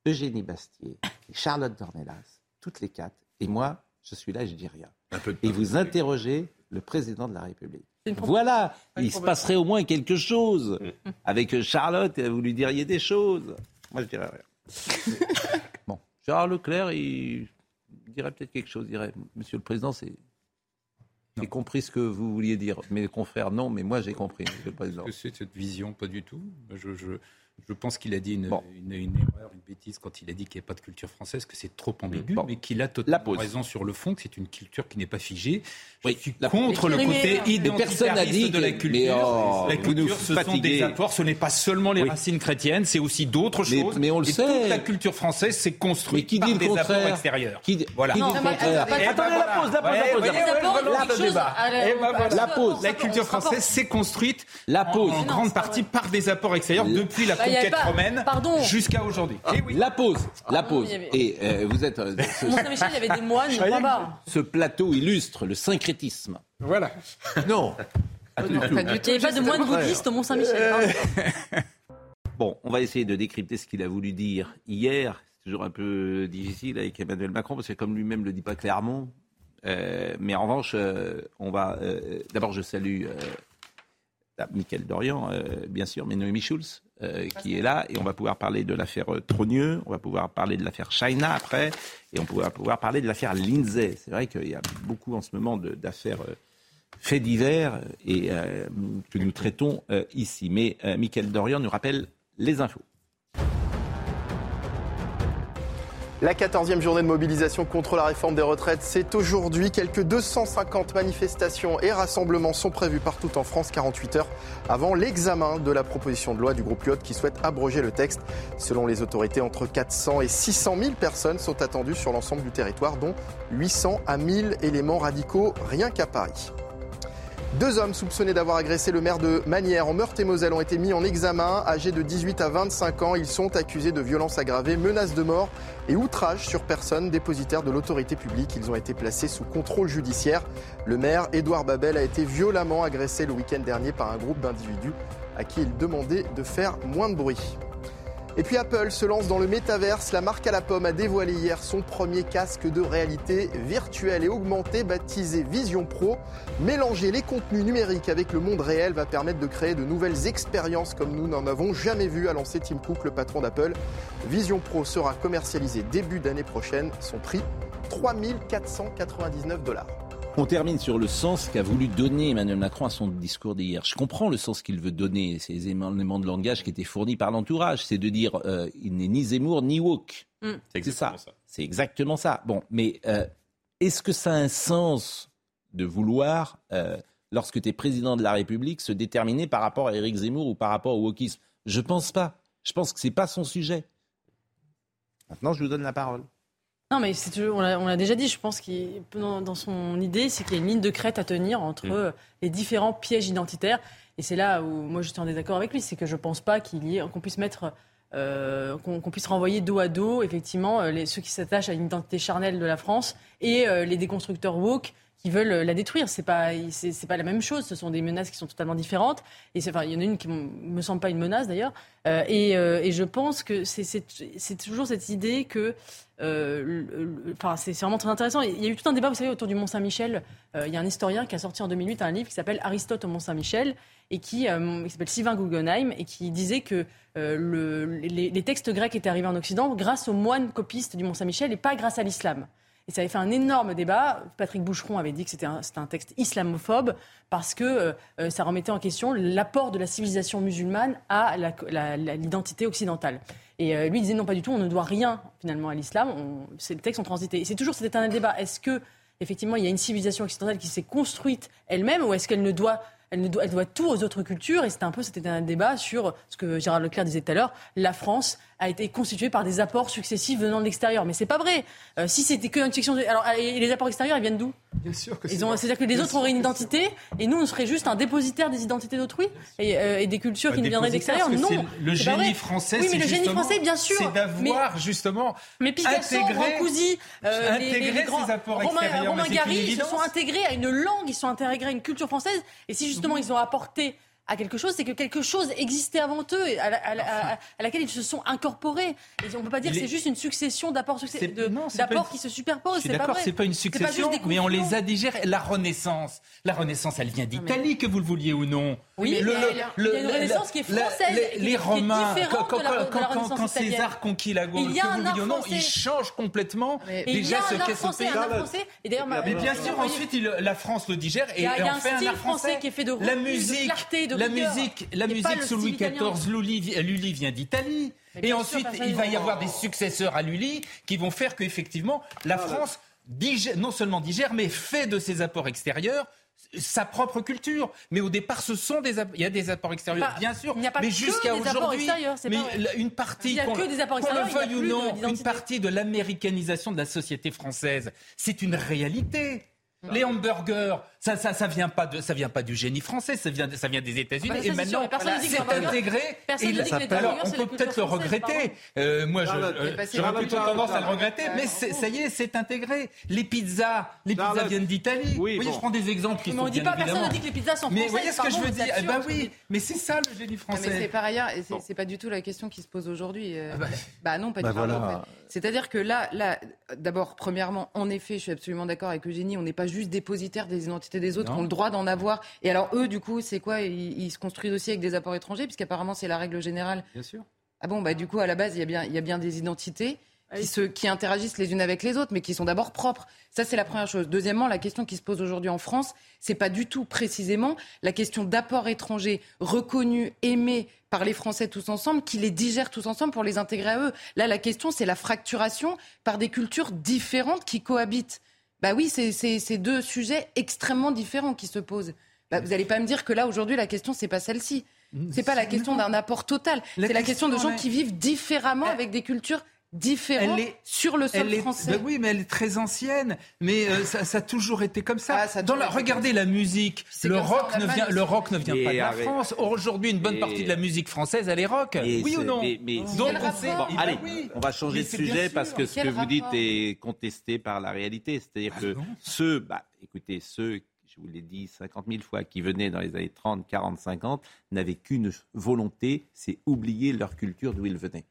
Eugénie Bastier et Charlotte Dornelas, toutes les quatre, et moi, je suis là et je dis rien. et vous interrogez le président de la République. Voilà, il se passerait au moins quelque chose. Mm. Avec Charlotte, vous lui diriez des choses. Moi, je dirais rien. bon, Gérard Leclerc, il dirait peut-être quelque chose. Il dirait, Monsieur le Président, c'est j'ai compris ce que vous vouliez dire. Mes confrères, non, mais moi, j'ai compris, Monsieur le Président. C'est cette vision, pas du tout. Je, je, je pense qu'il a dit une, une, une, erreur, une bêtise quand il a dit qu'il n'y a pas de culture française, que c'est trop ambigu, mais qu'il a totalement raison sur le fond, que c'est une culture qui n'est pas figée. Je oui, suis contre le côté identitariste de la culture. Oh, la culture, ce sont des apports, ce n'est pas seulement les racines chrétiennes, c'est aussi d'autres choses. Mais on le et sait. Toute la culture française s'est construite qui dit par le des apports extérieurs. Qui, voilà. Qui dit le contraire Attendez la pause, la pause, la pause. La culture française s'est construite en grande partie par des apports extérieurs depuis la conquête romaine jusqu'à aujourd'hui. Ah, eh la pause, la ah, pause. Et euh, vous êtes. Euh, ce... Mont-Saint-Michel, il y avait des moines, Ce plateau illustre le syncrétisme. Voilà. Non. Il n'y avait pas de moines bouddhistes au Mont-Saint-Michel. Bon, on va essayer de décrypter ce qu'il a voulu dire hier. C'est toujours un peu difficile avec Emmanuel Macron parce que comme lui-même ne le dit pas clairement. Euh, mais en revanche, on va. D'abord, je salue Michael Dorian, bien sûr, mais Noémie Schulz, euh, qui est là, et on va pouvoir parler de l'affaire euh, Trogneux, on va pouvoir parler de l'affaire China après, et on va pouvoir parler de l'affaire Lindsay. C'est vrai qu'il y a beaucoup en ce moment d'affaires euh, faits divers et que nous traitons ici. Mais Michael Dorian nous rappelle les infos. La 14e journée de mobilisation contre la réforme des retraites, c'est aujourd'hui. Quelques 250 manifestations et rassemblements sont prévus partout en France 48 heures avant l'examen de la proposition de loi du groupe Lyot qui souhaite abroger le texte. Selon les autorités, entre 400 et 600 000 personnes sont attendues sur l'ensemble du territoire, dont 800 à 1000 éléments radicaux rien qu'à Paris. Deux hommes soupçonnés d'avoir agressé le maire de Manière en Meurthe-et-Moselle ont été mis en examen. Âgés de 18 à 25 ans, ils sont accusés de violences aggravées, menaces de mort et outrage sur personne dépositaire de l'autorité publique. Ils ont été placés sous contrôle judiciaire. Le maire, Édouard Babel, a été violemment agressé le week-end dernier par un groupe d'individus à qui il demandait de faire moins de bruit. Et puis Apple se lance dans le métaverse. La marque à la pomme a dévoilé hier son premier casque de réalité virtuelle et augmentée baptisé Vision Pro. Mélanger les contenus numériques avec le monde réel va permettre de créer de nouvelles expériences comme nous n'en avons jamais vu, a lancé Tim Cook, le patron d'Apple. Vision Pro sera commercialisé début d'année prochaine. Son prix 3499 dollars. On termine sur le sens qu'a voulu donner Emmanuel Macron à son discours d'hier. Je comprends le sens qu'il veut donner, ces éléments de langage qui étaient fournis par l'entourage. C'est de dire euh, il n'est ni Zemmour ni woke. Mm. C'est ça. C'est exactement ça. Bon, mais euh, est-ce que ça a un sens de vouloir, euh, lorsque tu es président de la République, se déterminer par rapport à Éric Zemmour ou par rapport au wokisme? Je pense pas. Je pense que c'est pas son sujet. Maintenant, je vous donne la parole. Non, mais on l'a déjà dit, je pense qu'il dans, son idée, c'est qu'il y a une ligne de crête à tenir entre mm. les différents pièges identitaires. Et c'est là où moi je suis en désaccord avec lui, c'est que je ne pense pas qu'il y ait, qu'on puisse mettre, euh, qu'on puisse renvoyer dos à dos, effectivement, euh, les, ceux qui s'attachent à une identité charnelle de la France et euh, les déconstructeurs woke qui veulent la détruire. C'est pas, c'est, pas la même chose. Ce sont des menaces qui sont totalement différentes. Et enfin, il y en a une qui me semble pas une menace d'ailleurs. Euh, et, et, je pense que c'est, toujours cette idée que, enfin, c'est, vraiment très intéressant. Il y a eu tout un débat, vous savez, autour du Mont Saint-Michel. il y a un historien qui a sorti en 2008 un livre qui s'appelle Aristote au Mont Saint-Michel et qui, qui s'appelle Sylvain Guggenheim et qui disait que le, les, textes grecs étaient arrivés en Occident grâce aux moines copistes du Mont Saint-Michel et pas grâce à l'islam. Et ça avait fait un énorme débat. Patrick Boucheron avait dit que c'était un, texte islamophobe parce que euh, ça remettait en question l'apport de la civilisation musulmane à l'identité occidentale. Et euh, lui disait non, pas du tout, on ne doit rien finalement à l'islam. Les textes ont transité. Et c'est toujours cet éternel débat. Est-ce que effectivement il y a une civilisation occidentale qui s'est construite elle-même ou est-ce qu'elle ne doit elle, doit, elle doit tout aux autres cultures? Et c'était un peu, c'était un débat sur ce que Gérard Leclerc disait tout à l'heure. La France a été constituée par des apports successifs venant de l'extérieur. Mais c'est pas vrai. Euh, si c'était que une section, alors les apports extérieurs, ils viennent d'où? Bien sûr que C'est-à-dire que les autres auraient une identité et nous, on serait juste un dépositaire des identités d'autrui et, euh, des cultures qui nous viendraient d'extérieur. Non, le génie français. Oui, mais le génie français, bien sûr. C'est d'avoir justement mais Picasso, Brancusi, euh, les, les, grands, Romain, Romain Gary, ils sont intégrés à une langue, ils sont intégrés à une culture française. Et si justement ils ont apporté à quelque chose, c'est que quelque chose existait avant eux, à, laquelle ils se sont incorporés. Et on ne peut pas dire que c'est juste une succession d'apports qui se superposent. C'est d'accord, c'est pas une succession, mais on les a digérés. La Renaissance, la Renaissance, elle vient d'Italie, que vous le vouliez ou non. Oui, le, il y a une Renaissance qui est française. les Romains, quand, César conquit la Gaule, que vous le vouliez ou non, il change complètement déjà ce qu'est ce pays. Mais bien sûr, ensuite, la France le digère et en fait un art français qui est fait de la musique la musique, la musique sous Louis XIV, Lully, vient d'Italie. Et ensuite, il va y avoir des successeurs à Lully qui vont faire qu'effectivement, la ah, France non seulement digère, mais fait de ses apports extérieurs sa propre culture. Mais au départ, ce sont des il y a des apports extérieurs, bien sûr. mais jusqu'à aujourd'hui, mais une partie, qu'on le veuille ou non, une partie de l'américanisation de la société française, c'est une réalité. Les hamburgers, ça, ça, ça vient pas de, ça vient pas du génie français, ça vient, ça vient des États-Unis. Ah bah et maintenant, c'est intégré. Et alors, on peut peut-être le regretter. Euh, moi, j'aurais plutôt tendance à le regretter, mais ça y est, c'est intégré. Les pizzas, les pizzas viennent d'Italie. Oui, je prends des exemples qui sont. Mais on dit pas, personne ne dit que les pizzas sont françaises. Mais vous voyez ce que je veux dire? Eh ben oui, mais c'est ça le génie français. Mais c'est par ailleurs, c'est pas du tout la question qui se pose aujourd'hui. Euh. Ah bah. bah non, pas du bah tout. C'est-à-dire que là, là, d'abord, premièrement, en effet, je suis absolument d'accord avec Eugénie, on n'est pas juste dépositaire des identités des autres, on a le droit d'en avoir. Et alors, eux, du coup, c'est quoi? Ils, se construisent aussi avec des apports étrangers, puisqu'apparemment, c'est la règle générale. Bien sûr. Ah bon, bah du coup, à la base, il y a bien, il y a bien des identités. Qui, se, qui, interagissent les unes avec les autres, mais qui sont d'abord propres. Ça, c'est la première chose. Deuxièmement, la question qui se pose aujourd'hui en France, c'est pas du tout précisément la question d'apports étrangers reconnus, aimés par les Français tous ensemble, qui les digèrent tous ensemble pour les intégrer à eux. Là, la question, c'est la fracturation par des cultures différentes qui cohabitent. Bah oui, c'est deux sujets extrêmement différents qui se posent. Bah, vous n'allez pas me dire que là, aujourd'hui, la question, c'est pas celle-ci. C'est pas la question d'un apport total. C'est la question de gens qui vivent différemment avec des cultures différente est, sur le sol français. Ben oui, mais elle est très ancienne. Mais euh, ça, a toujours été comme ça. Ah, Dans la, regardez la musique. Le rock, ne vient, le rock ne vient pas de la France. Aujourd'hui, une bonne partie de la musique française, elle est rock. oui ou non mais, Donc, on, allez, on va changer de sujet parce que ce que vous dites est contesté par la réalité. C'est-à-dire ah que ceux, bah, écoutez, ceux je vous l'ai dit 50 000 fois, qui venaient dans les années 30, 40, 50, n'avaient qu'une volonté, c'est oublier leur culture d'où ils venaient.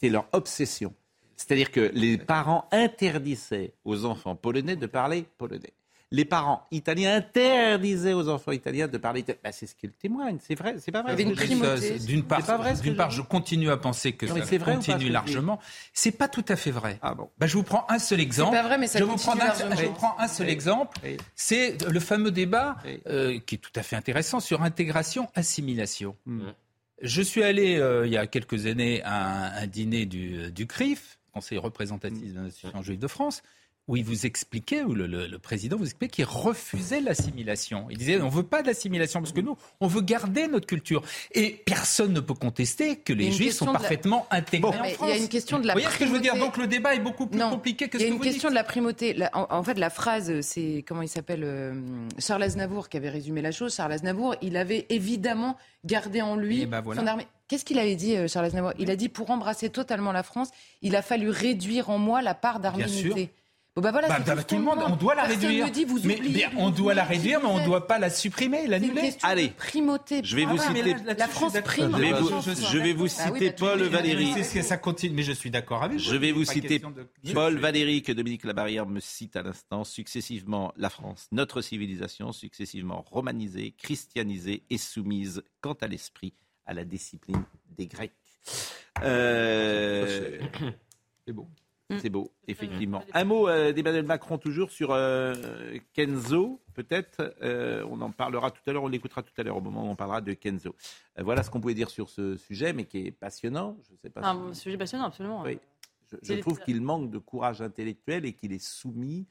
C'était leur obsession. C'est-à-dire que les parents interdisaient aux enfants polonais de parler polonais. Les parents italiens interdisaient aux enfants italiens de parler italien. Bah, c'est ce qu'ils témoignent, c'est vrai, c'est pas vrai. D'une part, d'une part, je continue à penser que ça vrai continue largement. C'est pas tout à fait vrai. Ah bon. Bah, je vous prends un seul exemple. C'est pas vrai, mais ça je vous prends un, je vous prends un seul exemple. C'est le fameux débat euh, qui est tout à fait intéressant sur intégration-assimilation. Hmm. Je suis allé euh, il y a quelques années à un, dîner du, du CRIF conseil représentatif de l'institution juive de France, où il vous expliquait, où le, président vous expliquait qu'il refusait l'assimilation. Il disait on ne veut pas d'assimilation parce que nous, on veut garder notre culture. Et personne ne peut contester que les juifs sont parfaitement intégrés en France. Il y a une question de la Vous voyez ce que je veux dire Donc le débat est beaucoup plus compliqué que ce que vous dites. Il y a une question de la primauté. en, fait, la phrase, c'est, comment il s'appelle euh, Charles Aznavour qui avait résumé la chose. Charles Aznavour, il avait évidemment gardé en lui ben son armée. Qu'est-ce qu'il avait dit, euh, Charles Aznavour? Il a dit pour embrasser totalement la France, il a fallu réduire en moi la part d'arménité. Bah voilà, bah, bah, tout le monde, on doit la réduire. mais, on doit la réduire, mais on ne doit pas la supprimer, l'annuler. Allez, primauté. Je vais vous citer. la France prime. Je vais vous, ah citer Paul Valéry. ça continue, mais je suis d'accord avec vous. Je vais vous citer Paul Valéry que Dominique Labarrière me cite à l'instant. Successivement, la France, notre civilisation, successivement romanisée, christianisée et soumise quant à l'esprit à la discipline des Grecs. Euh... C'est beau. Mm. C'est beau, effectivement. Un mot euh, d'Emmanuel Macron toujours sur euh, Kenzo, peut-être. Euh, on en parlera tout à l'heure, on l'écoutera tout à l'heure au moment où on parlera de Kenzo. voilà ce qu'on pouvait dire sur ce sujet, mais qui est passionnant. Je sais pas. Un sujet passionnant, absolument. Oui. je trouve qu'il manque de courage intellectuel et qu'il est soumis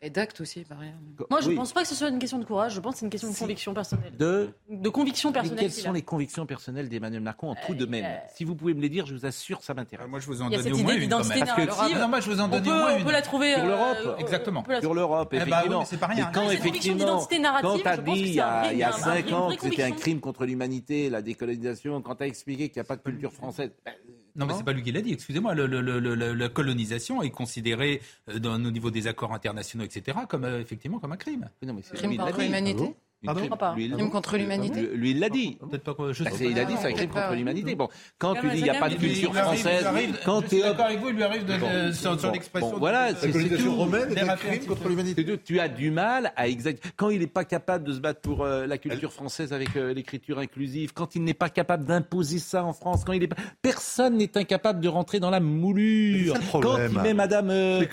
et d'acte aussi, par ailleurs. Moi, je ne pense pas que ce soit une question de courage, je pense que c'est une question de conviction personnelle. De, de conviction personnelle. quelles sont les convictions personnelles d'Emmanuel Macron en tout de même Si vous pouvez me les dire, je vous assure, ça m'intéresse. moi, je vous en donne au moins une. Parce que, non, moi, je vous en donne au moins une. On peut la trouver. Sur l'Europe. Euh, Exactement. Sur l'Europe, eh ben effectivement. c'est pas rien. Et quand, effectivement, quand tu as dit il y a 5 ans que c'était un crime contre l'humanité, la décolonisation, quand tu as expliqué qu'il n'y a pas de culture française, ben, non, mais c'est pas lui qui l'a dit. Excusez-moi, la colonisation est considérée euh, au niveau des accords internationaux, etc., comme euh, effectivement comme un crime. non, mais c'est crime contre l'humanité. Pardon pas. Crime contre l'humanité. Lui, il l'a dit. Peut-être pas. Je bah, il a dit c'est un crime contre l'humanité. Bon, quand tu dis il n'y a pas de culture française, quand tu es d'accord avec vous, il lui arrive de, sur, l'expression. voilà, c'est colonisation romaine est un crime contre l'humanité. Tu as du mal à exact. Quand il n'est pas capable de se battre pour euh, la culture française avec euh, l'écriture inclusive, quand il n'est pas capable d'imposer ça en France, quand il est personne n'est incapable de rentrer dans la moulure. Quand il met Madame euh,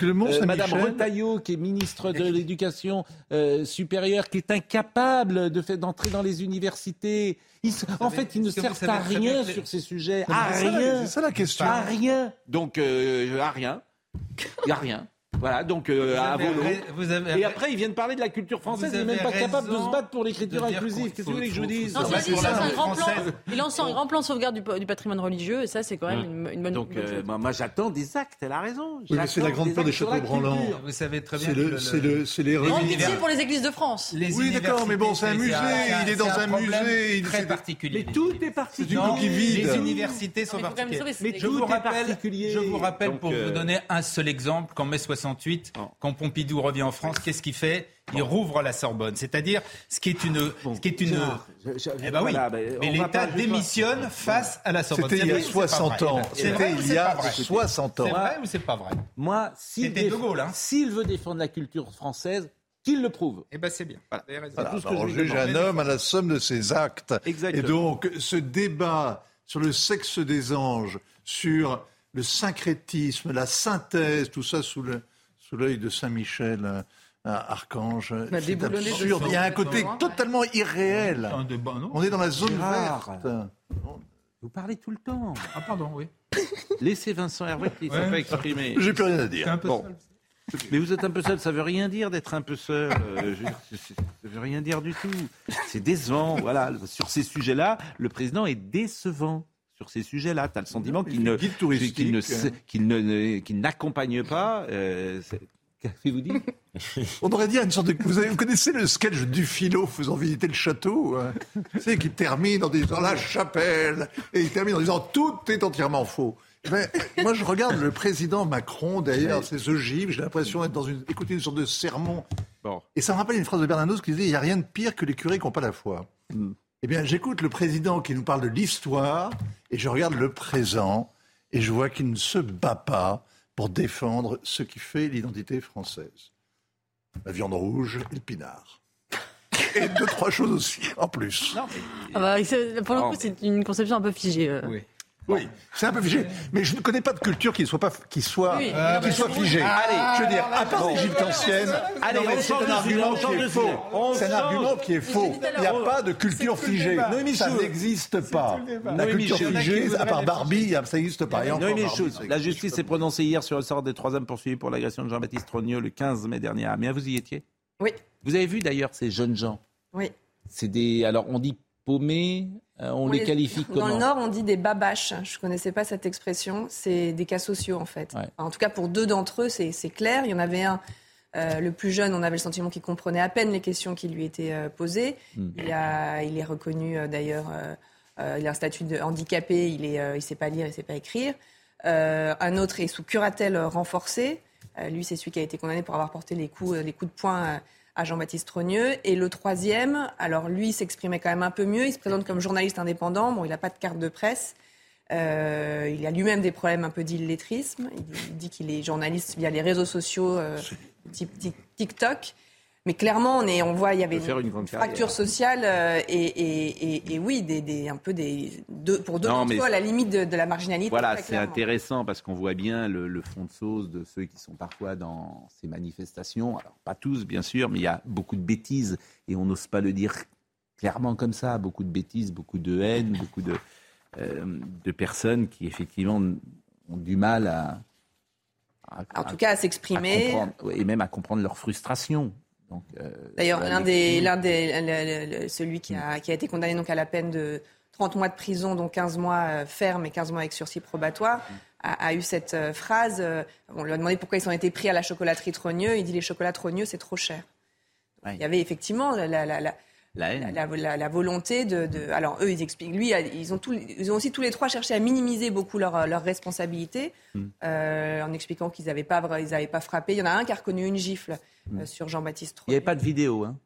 Madame Retailleau, qui est ministre de l'Éducation supérieure, qui est incapable d'entrer dans les universités. en fait, ils ne servent à rien sur ces sujets. À rien. C'est ça la question. À rien. Donc, euh, à rien. Il n'y a rien. Voilà, donc euh, à Vous avez... Et après, ils viennent parler de la culture française. Ils n'est même pas capable de se battre pour l'écriture inclusive. Qu'est-ce que vous voulez que je vous dise Non, c'est un grand plan. Il lance un grand plan de sauvegarde du, patrimoine religieux, et ça, c'est quand même une, bonne. Donc, euh, moi, j'attends des actes. Elle a raison. Oui, c'est la grande peur des châteaux branlants. Vous savez très bien. C'est le, c'est les. pour les églises de France. Oui, d'accord, mais bon, c'est un musée. Il est dans un musée. Très particulier. Mais tout est particulier. C'est une coquille vide. Les universités sont particulières. Mais je vous rappelle, je vous rappelle pour vous donner un seul exemple qu'en mai 68 quand Pompidou revient en France, qu'est-ce qu'il fait? Il rouvre la Sorbonne. C'est-à-dire, ce qui est une. ce qui est une eh ben oui. mais l'État démissionne face à la Sorbonne. C'était il y a 60 ans. C'était il y a 60 ans. C'est vrai ou c'est pas vrai Moi, s'il hein. s'il veut défendre la culture française, qu'il le prouve. Eh ben c'est bien. Voilà. Tout ce que on juge un homme à la somme de ses actes. Exactement. Et donc, ce débat sur le sexe des anges, sur le syncrétisme, la synthèse, tout ça sous le, sous l'œil de Saint-Michel. Euh, Archange, c'est absurde. Il y a un côté totalement irréel. On est dans la zone verte. Vous parlez tout le temps. Ah pardon, oui. Laissez Vincent Hervé qui s'est pas exprimé. J'ai plus rien à dire. Bon. Mais vous êtes un peu seul, ça veut rien dire d'être un peu seul. Euh, ça veut rien dire du tout. C'est décevant. Voilà, sur ces sujets-là, le président est décevant sur ces sujets-là. Tu as le sentiment qu'il ne, qu'il n'accompagne pas. Euh, Qu'avez-vous dit On aurait dit une sorte de. Vous, vous, connaissez le sketch du philo faisant visiter le château hein Vous savez, qui termine en disant la chapelle, et il termine en disant tout est entièrement faux. Mais, eh ben, moi, je regarde le président Macron derrière ses ogives, j'ai l'impression d'être dans une, écouter une sorte de sermon. Bon. Et ça me rappelle une phrase de Bernanos qui disait il n'y a rien de pire que les curés qui n'ont pas la foi. Hmm. Eh bien, j'écoute le président qui nous parle de l'histoire et je regarde le présent et je vois qu'il ne se bat pas pour défendre ce qui fait l'identité française. La viande rouge et le pinard. Et deux, trois choses aussi, en plus. Non, ah bah, pour le coup, c'est une conception un peu figée. Euh. Oui. Oui, c'est un peu figé. Mais je ne connais pas de culture qui ne soit pas qui soit, qui soit figée. Allez, je veux dire, à part l'Égypte ancienne, allez, c'est un argument qui est faux. C'est un argument qui est faux. Il n'y a pas de culture figée. Ça n'existe pas. La culture figée, à part Barbie, ça n'existe pas. La justice s'est prononcée hier sur le sort des trois hommes poursuivis pour l'agression de Jean-Baptiste Trogneux le 15 mai dernier. Mais vous y étiez? Oui. Vous avez vu d'ailleurs ces jeunes gens? Oui. C'est des. Alors on dit paumés, euh, on, les qualifie comment Dans le Nord, on dit des babaches. Je ne connaissais pas cette expression. C'est des cas sociaux, en fait. en tout cas, pour deux d'entre eux, c'est clair. Il y en avait un, euh, le plus jeune, on avait le sentiment qu'il comprenait à peine les questions qui lui étaient euh, posées. Hmm. Il, a, il, est reconnu, d'ailleurs, il a un statut de handicapé, il ne sait pas lire, il ne sait pas écrire. un autre est sous curatelle renforcée. lui, c'est celui qui a été condamné pour avoir porté les coups, les coups de poing à Jean-Baptiste Trogneux. Et le troisième, alors lui s'exprimait quand même un peu mieux. Il se présente comme journaliste indépendant. Bon, il n'a pas de carte de presse. Euh, il a lui-même des problèmes un peu d'illettrisme. Il dit qu'il est journaliste via les réseaux sociaux euh, type TikTok. Mais clairement, on, est, on voit il y avait une, fracture sociale euh, et, oui, des, un peu des deux, pour deux d'entre à la limite de, la marginalité. Voilà, c'est intéressant parce qu'on voit bien le, fond de sauce de ceux qui sont parfois dans ces manifestations. Alors pas tous, bien sûr, mais il y a beaucoup de bêtises et on n'ose pas le dire clairement comme ça. Beaucoup de bêtises, beaucoup de haine, beaucoup de, euh, de personnes qui effectivement ont du mal à, en tout cas à s'exprimer et même à comprendre leur frustration. Euh, D'ailleurs, l'un des, l'un des, celui qui a, qui a été condamné donc à la peine de 30 mois de prison, dont 15 mois euh, ferme et 15 mois avec sursis probatoire, a, eu cette euh, phrase. on lui a demandé pourquoi ils ont été pris à la chocolaterie Trogneux. Il dit les chocolats Trogneux, c'est trop cher. Il y avait effectivement la, la, la, la, la, volonté de, de, Alors, eux, ils expliquent. Lui, ils ont, ils ont aussi tous les trois cherché à minimiser beaucoup leurs leur responsabilités hmm. euh, en expliquant qu'ils n'avaient pas, ils pas frappé. Il y en a un qui a reconnu une gifle euh, hmm. sur Jean-Baptiste Il n'y avait pas de vidéo, hein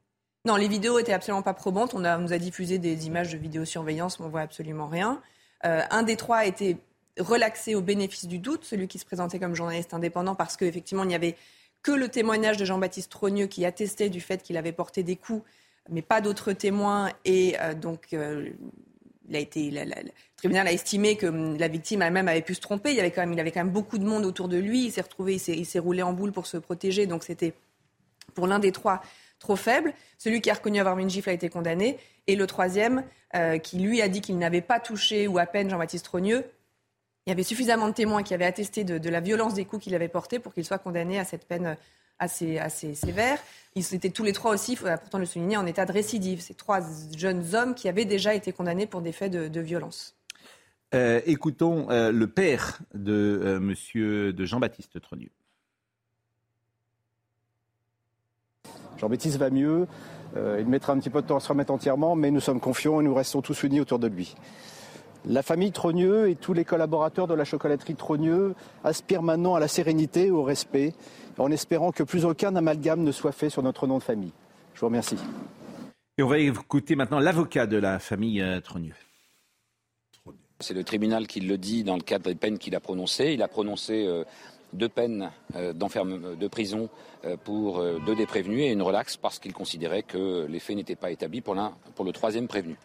Non, les vidéos étaient absolument pas probantes. On, a, nous a diffusé des images de vidéosurveillance, mais on voit absolument rien. Euh, un des trois a été relaxé au bénéfice du doute, celui qui se présentait comme journaliste indépendant, parce qu'effectivement, il n'y avait que le témoignage de Jean-Baptiste Trogneux qui attestait du fait qu'il avait porté des coups mais pas d'autres témoins. Et euh, donc, euh, a le tribunal a estimé que hum, la victime elle-même avait pu se tromper. Il y avait quand même, beaucoup de monde autour de lui. Il s'est retrouvé, il s'est roulé en boule pour se protéger. Donc, c'était pour l'un des trois trop faible. Celui qui a reconnu avoir mis une gifle a été condamné. Et le troisième, euh, qui lui a dit qu'il n'avait pas touché ou à peine Jean-Baptiste Trogneux, il y avait suffisamment de témoins qui avaient attesté de la violence des coups qu'il avait portés pour qu'il soit condamné à cette peine assez, assez sévère. Ils étaient tous les trois aussi, il faut pourtant le souligner, en état de récidive. Ces trois jeunes hommes qui avaient déjà été condamnés pour des faits de, violence. Euh, écoutons euh, le père de euh, monsieur de Jean-Baptiste Trogneux. Jean-Baptiste va mieux. il mettra un petit peu de temps à se remettre entièrement, mais nous sommes confiants et nous restons tous unis autour de lui. La famille Trogneux et tous les collaborateurs de la chocolaterie Trogneux aspirent maintenant à la sérénité et au respect en espérant que plus aucun amalgame ne soit fait sur notre nom de famille. Je vous remercie. Et on va écouter maintenant l'avocat de la famille euh, Trogneux. C'est le tribunal qui le dit dans le cadre des peines qu'il a prononcées. Il a prononcé euh, deux peines euh, de prison pour deux des prévenus et une relaxe parce qu'il considérait que les faits n'étaient pas établis pour, pour le troisième prévenu.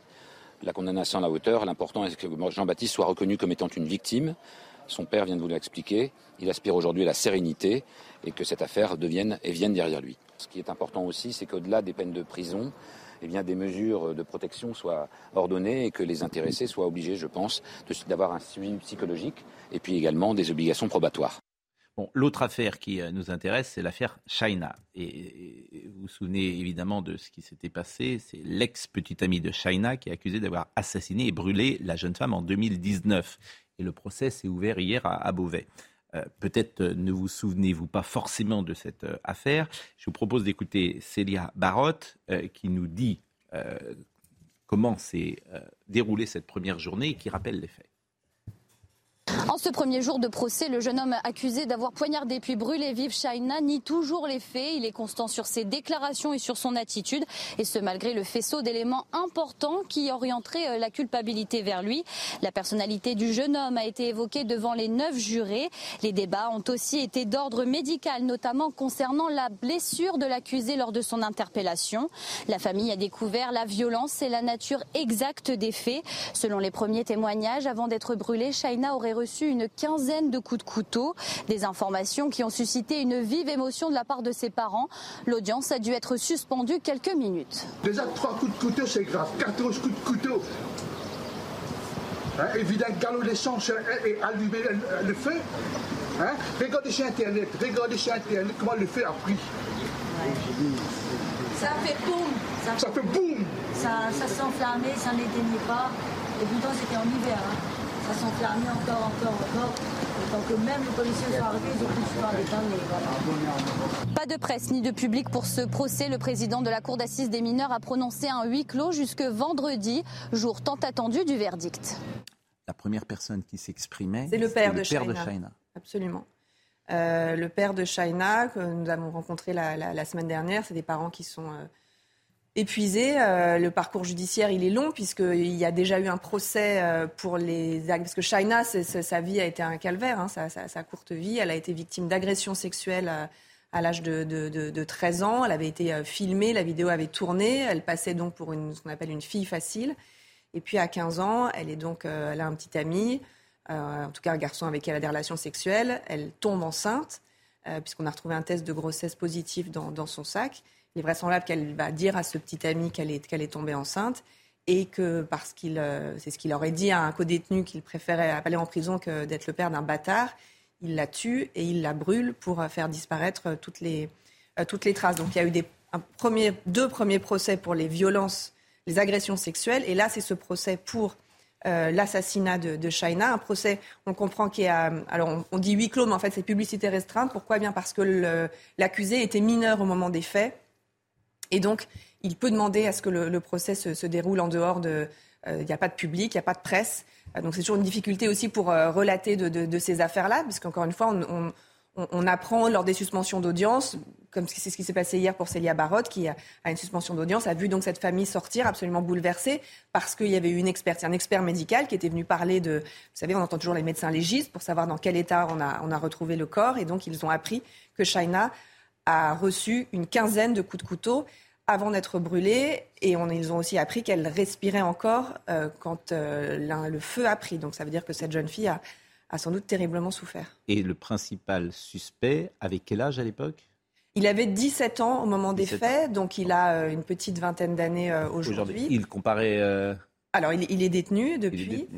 La condamnation à la hauteur, l'important est que Jean-Baptiste soit reconnu comme étant une victime. Son père vient de vous l'expliquer. Il aspire aujourd'hui à la sérénité et que cette affaire devienne et vienne derrière lui. Ce qui est important aussi, c'est qu'au-delà des peines de prison, eh des mesures de protection soient ordonnées et que les intéressés soient obligés, je pense, d'avoir un suivi psychologique et puis également des obligations probatoires. L'autre affaire qui euh, nous intéresse, c'est l'affaire Shaina. Et, vous vous souvenez évidemment de ce qui s'était passé. C'est l'ex-petite amie de Shaina qui est accusée d'avoir assassiné et brûlé la jeune femme en 2019. Et le procès s'est ouvert hier à Beauvais. Euh, peut-être euh, ne vous souvenez-vous pas forcément de cette euh, affaire. Je vous propose d'écouter Célia Barotte qui nous dit comment s'est déroulée cette première journée et qui rappelle les faits. En ce premier jour de procès, le jeune homme accusé d'avoir poignardé puis brûlé vive Shaina nie toujours les faits. Il est constant sur ses déclarations et sur son attitude, et ce malgré le faisceau d'éléments importants qui orienteraient euh, la culpabilité vers lui. La personnalité du jeune homme a été évoquée devant les neuf jurés. Les débats ont aussi été d'ordre médical, notamment concernant la blessure de l'accusé lors de son interpellation. La famille a découvert la violence et la nature exacte des faits. Selon les premiers témoignages, avant d'être brûlée, Shaina aurait reçu une quinzaine de coups de couteau. Des informations qui ont suscité une vive émotion de la part de ses parents. L'audience a dû être suspendue quelques minutes. Déjà, trois coups de couteau, c'est grave. 14 coups de couteau. Hein, évidemment, galop d'essence et allumer le feu. Hein? Regardez sur Internet, regardez sur Internet comment le feu a pris. Ça fait boum. Ça, fait boum. Ça, ça s'enflammait, ça n'éteignait pas. Et pourtant, c'était en hiver. Hein ça s'enflammait encore, encore, encore. Donc même les policiers sont arrivés, ils ont pu Pas de presse ni de public pour ce procès. Le président de la Cour d'assises des mineurs a prononcé un huis clos jusque vendredi, jour tant attendu du verdict. La première personne qui s'exprimait, c'est le père, de, Shaina. Absolument. le père de Shaina, que nous avons rencontré la, semaine dernière, c'est des parents qui sont épuisés. le parcours judiciaire, il est long, puisqu'il y a déjà eu un procès pour les... Parce que Shaina, sa vie a été un calvaire, hein, sa, courte vie. Elle a été victime d'agressions sexuelles à l'âge de, 13 ans. Elle avait été filmée, la vidéo avait tourné. Elle passait donc pour une, ce qu'on appelle une fille facile. Et puis à 15 ans, elle, est donc, elle a un petit ami. Euh, en tout cas un garçon avec qui elle a des relations sexuelles. Elle tombe enceinte, euh, puisqu'on a retrouvé un test de grossesse positif dans, son sac. Il est vraisemblable qu'elle va dire à ce petit ami qu'elle est, qu'elle est tombée enceinte et que parce qu'il, euh, c'est ce qu'il aurait dit à un co-détenu qu'il préférait aller en prison que d'être le père d'un bâtard, il la tue et il la brûle pour faire disparaître toutes les, toutes les traces. Donc il y a eu des, un premier, deux premiers procès pour les violences, les agressions sexuelles, et là c'est ce procès pour euh, l'assassinat de, de Shaina, un procès, on comprend qu'il y a, alors on, dit huis clos, mais en fait c'est publicité restreinte. Pourquoi? Eh Bien parce que l'accusé était mineur au moment des faits, et donc il peut demander à ce que le, procès se, déroule en dehors de, euh, il n'y a pas de public, il n'y a pas de presse. Euh, donc c'est toujours une difficulté aussi pour relater de, ces affaires-là, puisqu'encore une fois, on, apprend lors des suspensions d'audience, comme c'est ce qui s'est passé hier pour Célia Barotte, qui a, une suspension d'audience, a vu donc cette famille sortir absolument bouleversée parce qu'il y avait eu une experte, un expert médical qui était venu parler de, vous savez, on entend toujours les médecins légistes pour savoir dans quel état on a, retrouvé le corps, et donc ils ont appris que Shaina a reçu une quinzaine de coups de couteau avant d'être brûlée, et on, ils ont aussi appris qu'elle respirait encore euh, quand euh, le feu a pris. Donc ça veut dire que cette jeune fille a a sans doute terriblement souffert. Et le principal suspect, avait quel âge à l'époque? Il avait 17 ans au moment des faits, donc il a euh, une petite vingtaine d'années euh, aujourd'hui. Il comparait. Euh, Alors, il, est détenu depuis.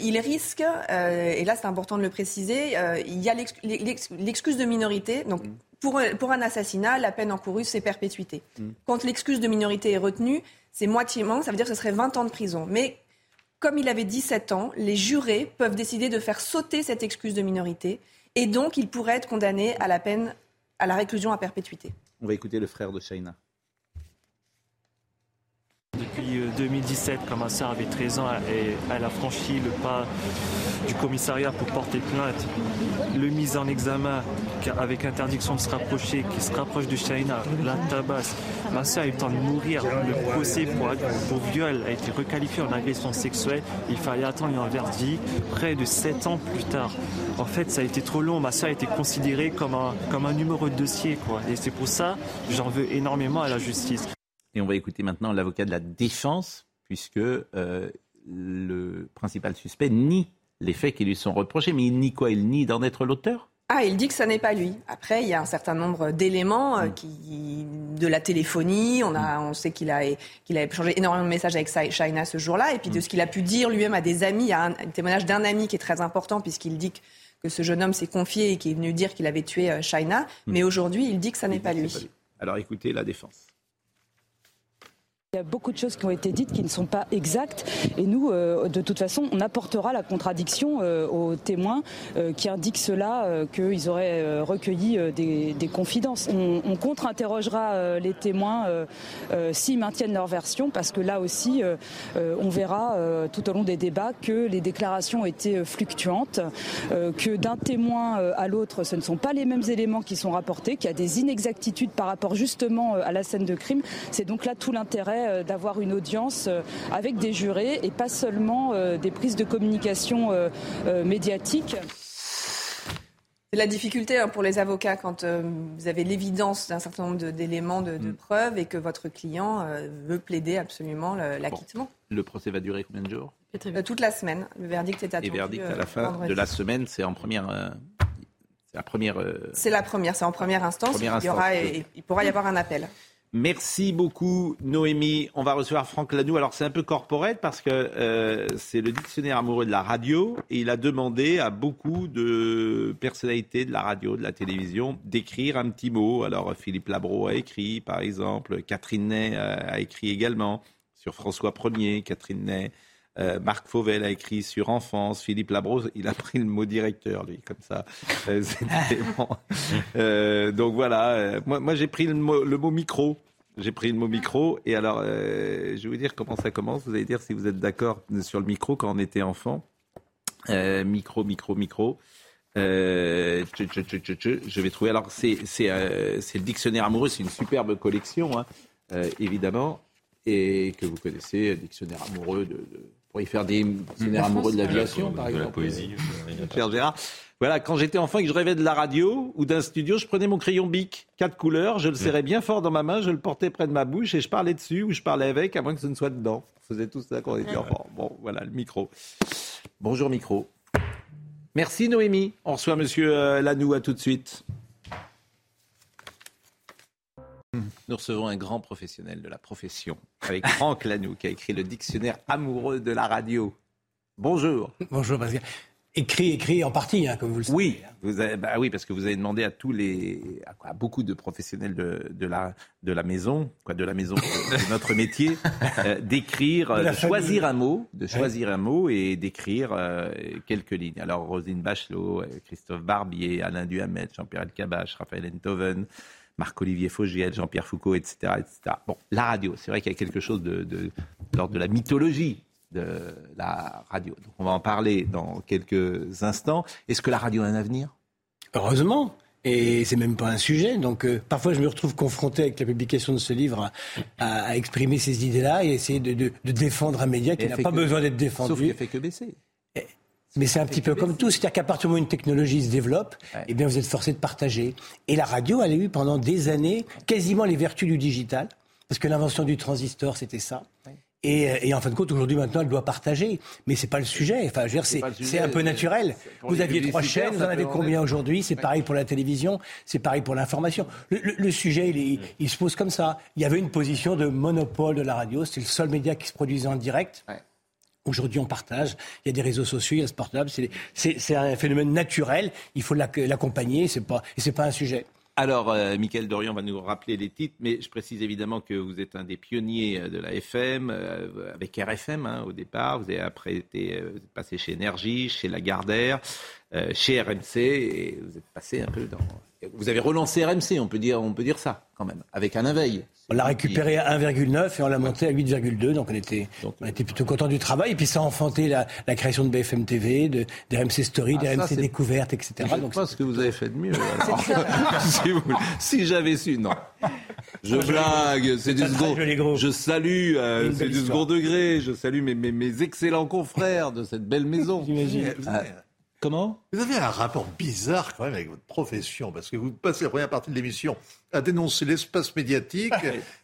Il, risque, et là c'est important de le préciser, il y a l'excuse de minorité. Donc, mm. Pour, pour un assassinat, la peine encourue, c'est perpétuité. Mm. Quand l'excuse de minorité est retenue, c'est moitiément, ça veut dire que ce serait 20 ans de prison. Mais comme il avait 17 ans, les jurés peuvent décider de faire sauter cette excuse de minorité et donc il pourrait être condamné à la peine, à la réclusion à perpétuité. On va écouter le frère de Shaina. Depuis 2017, quand ma soeur avait 13 ans, elle a franchi le pas du commissariat pour porter plainte, le mise en examen avec interdiction de se rapprocher, qui se rapproche de Shaina, la tabasse. Ma soeur a eu le temps de mourir. Le procès pour, pour viol a été requalifié en agression sexuelle. Il fallait attendre un verdict près de 7 ans plus tard. En fait, ça a été trop long. Ma soeur a été considérée comme un, comme un numéro de dossier. Et c'est pour ça que j'en veux énormément à la justice. Et on va écouter maintenant l'avocat de la défense, puisque euh, le principal suspect nie les faits qui lui sont reprochés. Mais il nie quoi? Il nie d'en être l'auteur? Ah, il dit que ça n'est pas lui. Après, il y a un certain nombre d'éléments euh, mm. qui, de la téléphonie. On a, on sait qu'il a, qu'il a échangé énormément de messages avec Shaina ce jour-là, et puis de mm. ce qu'il a pu dire lui-même à des amis. Il y a un, témoignage d'un ami qui est très important puisqu'il dit que, ce jeune homme s'est confié et qui est venu dire qu'il avait tué euh, Shaina. Mm. Mais aujourd'hui, il dit que ça n'est pas lui. Alors, écoutez la défense. Il y a beaucoup de choses qui ont été dites qui ne sont pas exactes et nous, euh, de toute façon, on apportera la contradiction euh, aux témoins euh, qui indiquent cela, qu'ils auraient recueilli des, confidences. On, contre-interrogera les témoins s'ils maintiennent leur version parce que là aussi, on verra tout au long des débats que les déclarations été fluctuantes, que d'un témoin à l'autre, ce ne sont pas les mêmes éléments qui sont rapportés, qu'il y a des inexactitudes par rapport justement à la scène de crime. C'est donc là tout l'intérêt euh, d'avoir une audience euh, avec des jurés et pas seulement euh, des prises de communication médiatiques. C'est la difficulté hein, pour les avocats quand vous avez l'évidence d'un certain nombre d'éléments de, mm. preuves et que votre client veut plaider absolument l'acquittement. Le procès va durer combien de jours? Toute la semaine. Le verdict est attendu. Et verdict à la fin de la semaine, c'est en première. c'est la première. C'est la première, c'est en première instance. il, y aura, il pourra y avoir un appel. Merci beaucoup Noémie. On va recevoir Franck Lanou. Alors c'est un peu corporel parce que euh, c'est le dictionnaire amoureux de la radio et il a demandé à beaucoup de personnalités de la radio, de la télévision d'écrire un petit mot. Alors Philippe Labro a écrit par exemple, Catherine Ney a écrit également sur François Ier, Catherine Ney. Euh, Marc Fauvel a écrit sur enfance. Philippe Labro, il a pris le mot directeur, lui, comme ça. Euh, euh, donc voilà. moi, j'ai pris le mot, micro. J'ai pris le mot micro. Et alors, je vais vous dire comment ça commence. Vous allez dire si vous êtes d'accord sur le micro quand on était enfant. micro, micro, micro. Je vais trouver. Alors, c'est le dictionnaire amoureux, c'est une superbe collection, hein, évidemment, et que vous connaissez, dictionnaire amoureux de, y faire des dictionnaires amoureux de l'aviation, par exemple. De la poésie. Cher Gérard. Voilà, quand j'étais enfant et que je rêvais de la radio ou d'un studio, je prenais mon crayon bic, quatre couleurs, je le serrais bien fort dans ma main, je le portais près de ma bouche et je parlais dessus ou je parlais avec, à moins que ce ne soit dedans. On faisait tout ça quand on était enfant. Bon, voilà, le micro. Bonjour, micro. Merci Noémie. On reçoit Monsieur euh, Lanou. À tout de suite. Nous recevons un grand professionnel de la profession, avec Franck Lanou, qui a écrit le dictionnaire amoureux de la radio. Bonjour. Bonjour Pascal écrit, écrit en partie, hein, comme vous le savez. Oui, vous avez, bah oui, parce que vous avez demandé à tous les, à, beaucoup de professionnels de, de, la, de la maison, quoi, de la maison, de notre métier, euh, d'écrire, de, choisir un mot, de choisir un mot et d'écrire euh, quelques lignes. Alors Rosine Bachelot, euh, Christophe Barbier, Alain Duhamel, Jean-Pierre Elkabach, Raphaël Enthoven. Marc-Olivier Fogiel, Jean-Pierre Foucault, etc., etc. Bon, la radio, c'est vrai qu'il y a quelque chose de, de l'ordre de la mythologie de la radio. Donc on va en parler dans quelques instants. Est-ce que la radio a un avenir? Heureusement. Et c'est même pas un sujet. Donc euh, parfois je me retrouve confronté avec la publication de ce livre à, exprimer ces idées-là et essayer de, défendre un média qui n'a pas besoin d'être défendu. Sauf qu'il fait que baisser. Mais c'est un petit peu comme tout, c'est-à-dire qu'à partir du moment où une technologie se développe, eh bien vous êtes forcé de partager. Et la radio, elle a eu pendant des années quasiment les vertus du digital, parce que l'invention du transistor, c'était ça. Et, en fin de compte, aujourd'hui, maintenant, elle doit partager. Mais c'est pas le sujet. Enfin, je veux dire, c'est un peu naturel. Vous aviez trois chaînes, vous en avez combien aujourd'hui? C'est pareil pour la télévision, c'est pareil pour l'information. Le, sujet, il, il, se pose comme ça. Il y avait une position de monopole de la radio. C'est le seul média qui se produisait en direct. Aujourd'hui, on partage. Il y a des réseaux sociaux, il y a ce portable. C'est un phénomène naturel. Il faut l'accompagner. C'est pas, pas un sujet. Alors, euh, Michael Dorian va nous rappeler les titres, mais je précise évidemment que vous êtes un des pionniers euh, de la FM, euh, avec RFM hein, au départ. Vous avez après été passé chez Énergie, chez Lagardère, chez RMC, et vous êtes passé un peu dans. Vous avez relancé RMC, on peut dire, on peut dire ça quand même, avec un Veil. On l'a récupéré à 1,9 et on l'a monté à 8,2. Donc on était, on était plutôt content du travail. Et puis ça a enfanté la, création de BFM TV, de, des RMC Story, des RMC Découvertes, etc. Je donc pas ce que vous avez fait de mieux. si, j'avais su, non. Je blague, c'est du second. Je salue, euh, c'est du second degré. Je salue mes, mes, mes, excellents confrères de cette belle maison. J'imagine. Comment? Vous avez un rapport bizarre quand même avec votre profession, parce que vous passez la première partie de l'émission à dénoncer l'espace médiatique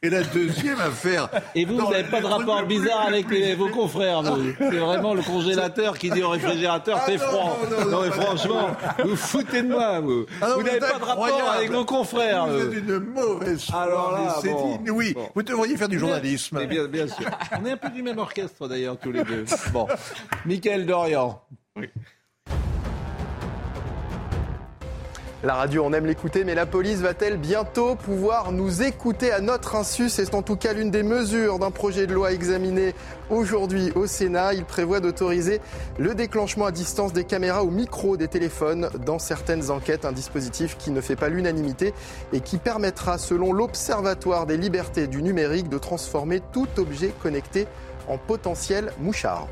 et la deuxième à faire... Et vous, vous n'avez pas de rapport bizarre avec vos confrères, vous C'est vraiment le congélateur qui dit au réfrigérateur, c'est ah froid. Non, mais franchement, vous foutez de moi, vous. Ah vous n'avez pas de rapport avec vos confrères. Vous êtes une mauvaise. Alors là, Oui, vous devriez faire du journalisme. Bien, bien sûr. On est un peu du même orchestre d'ailleurs, tous les deux. Bon. Michael Dorian. Oui. La radio, on aime l'écouter, mais la police va-t-elle bientôt pouvoir nous écouter à notre insu? C'est en tout cas l'une des mesures d'un projet de loi examiné aujourd'hui au Sénat. Il prévoit d'autoriser le déclenchement à distance des caméras ou micros des téléphones dans certaines enquêtes, un dispositif qui ne fait pas l'unanimité et qui permettra, selon l'Observatoire des libertés du numérique, de transformer tout objet connecté en potentiel mouchard.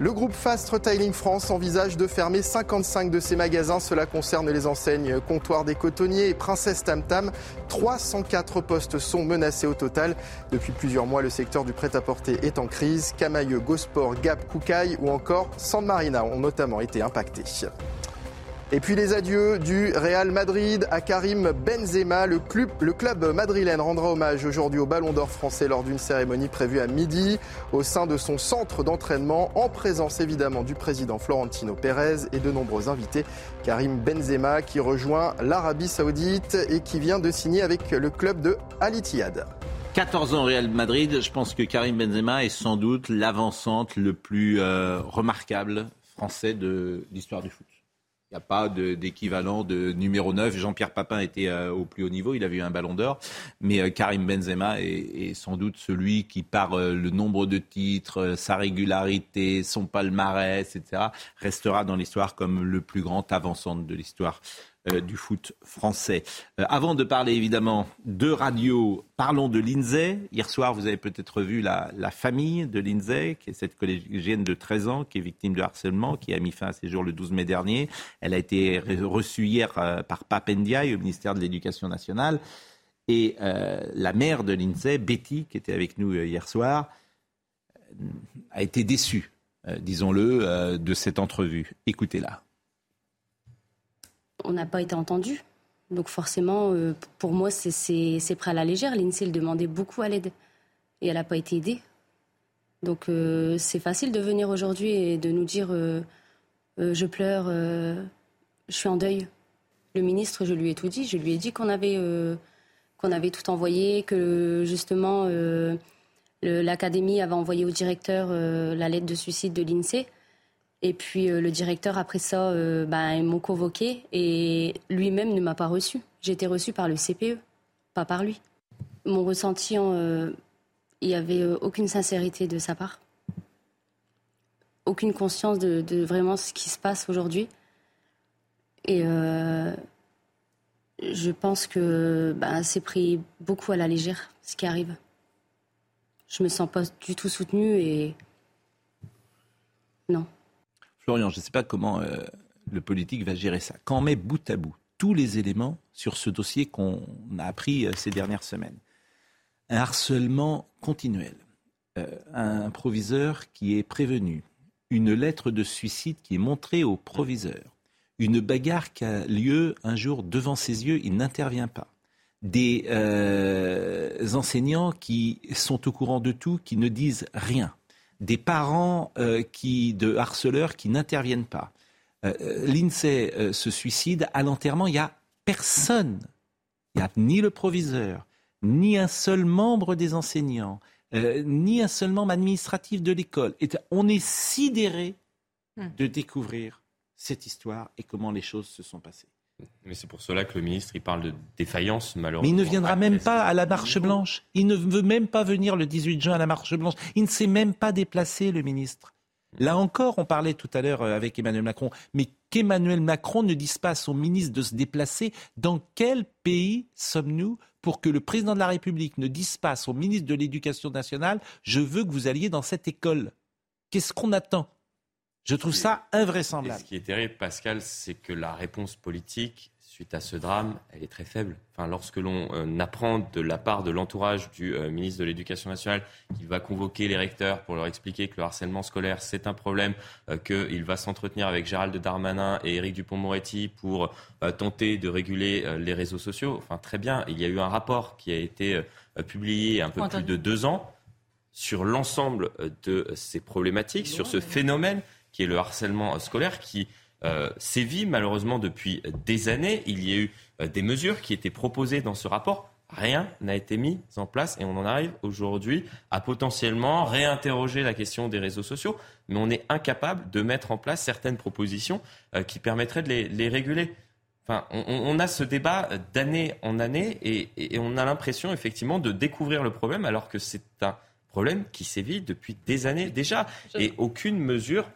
Le groupe Fast Retailing France envisage de fermer 55 de ses magasins. Cela concerne les enseignes Comptoir des Cotonniers et Princesse Tam Tam. 304 postes sont menacés au total. Depuis plusieurs mois, le secteur du prêt-à-porter est en crise. Camailleux, Gosport, Gap, Koukaï ou encore San Marina ont notamment été impactés. Et puis les adieux du Real Madrid à Karim Benzema. Le club, le club madrilène rendra hommage aujourd'hui au Ballon d'Or français lors d'une cérémonie prévue à midi au sein de son centre d'entraînement, en présence évidemment du président Florentino Pérez et de nombreux invités. Karim Benzema qui rejoint l'Arabie Saoudite et qui vient de signer avec le club de Al Ittihad. 14 ans au Real Madrid, je pense que Karim Benzema est sans doute l'avancante le plus euh, remarquable français de l'histoire du foot. Il n'y a pas d'équivalent de, numéro 9. Jean-Pierre Papin était euh, au plus haut niveau, il avait eu un ballon d'or. Mais euh, Karim Benzema est, sans doute celui qui, par euh, le nombre de titres, sa régularité, son palmarès, etc., restera dans l'histoire comme le plus grand avançant de l'histoire euh, du foot français. Euh, avant de parler évidemment de radio, parlons de Lindsay. Hier soir, vous avez peut-être vu la, famille de Lindsay, qui est cette collégienne de 13 ans qui est victime de harcèlement, qui a mis fin à ses jours le 12 mai dernier. Elle a été reçue hier euh, par Papendiaï au ministère de l'Éducation nationale. Et la mère de Lindsay, Betty, qui était avec nous hier soir, a été déçue, disons-le, de cette entrevue. Écoutez-la on n'a pas été entendu. Donc forcément, euh, pour moi, c'est prêt à la légère. L'INSEE demandait beaucoup à l'aide et elle n'a pas été aidée. Donc euh, c'est facile de venir aujourd'hui et de nous dire euh, je pleure, je suis en deuil. Le ministre, je lui ai tout dit. Je lui ai dit qu'on avait, qu'on avait tout envoyé, que justement l'académie avait envoyé au directeur la lettre de suicide de l'INSEE. Et puis euh, le directeur, après ça, ben, ils m'ont convoqué et lui-même ne m'a pas reçu. J'ai été reçue par le CPE, pas par lui. Mon ressenti, euh, il n'y avait aucune sincérité de sa part. Aucune conscience de, vraiment ce qui se passe aujourd'hui. Et je pense que ben, c'est pris beaucoup à la légère, ce qui arrive. Je me sens pas du tout soutenue et non. Florian, je ne sais pas comment euh, le politique va gérer ça. Quand on met bout à bout tous les éléments sur ce dossier qu'on a appris euh, ces dernières semaines, un harcèlement continuel, euh, un proviseur qui est prévenu, une lettre de suicide qui est montrée au proviseur, une bagarre qui a lieu un jour devant ses yeux, il n'intervient pas. Des enseignants qui sont au courant de tout, qui ne disent rien des parents euh, qui, de harceleurs qui n'interviennent pas. Euh, euh, L'INSEE se suicide. À l'enterrement, il n'y a personne. Il n'y a ni le proviseur, ni un seul membre des enseignants, ni un seul membre administratif de l'école. On est sidéré hmm. de découvrir cette histoire et comment les choses se sont passées. Mais c'est pour cela que le ministre il parle de défaillance, malheureusement. Mais il ne viendra même pas à la marche blanche. Il ne veut même pas venir le 18 juin à la marche blanche. Il ne s'est même pas déplacé, le ministre. Là encore, on parlait tout à l'heure euh, avec Emmanuel Macron, mais qu'Emmanuel Macron ne dise pas à son ministre de se déplacer. Dans quel pays sommes-nous pour que le président de la République ne dise pas à son ministre de l'Éducation nationale Je veux que vous alliez dans cette école Qu'est-ce qu'on attend? Je trouve ça invraisemblable. ce qui est terrible, Pascal, c'est que la réponse politique suite à ce drame, elle est très faible. Enfin, lorsque l'on euh, apprend de la part de l'entourage du euh, ministre de l'Éducation nationale qu'il va convoquer les recteurs pour leur expliquer que le harcèlement scolaire, c'est un problème, euh, qu'il va s'entretenir avec Gérald Darmanin et Éric Dupont-Moretti pour tenter de réguler les réseaux sociaux, enfin, très bien. Il y a eu un rapport qui a été publié il y a un peu plus de deux ans sur l'ensemble de ces problématiques, sur ce phénomène qui est le harcèlement scolaire, qui euh, sévit malheureusement depuis des années. Il y a eu euh, des mesures qui étaient proposées dans ce rapport. Rien n'a été mis en place et on en arrive aujourd'hui à potentiellement réinterroger la question des réseaux sociaux, mais on est incapable de mettre en place certaines propositions euh, qui permettraient de les, réguler. Enfin, on, a ce débat d'année en année et, et on a l'impression effectivement de découvrir le problème alors que c'est un problème qui sévit depuis des années déjà et aucune mesure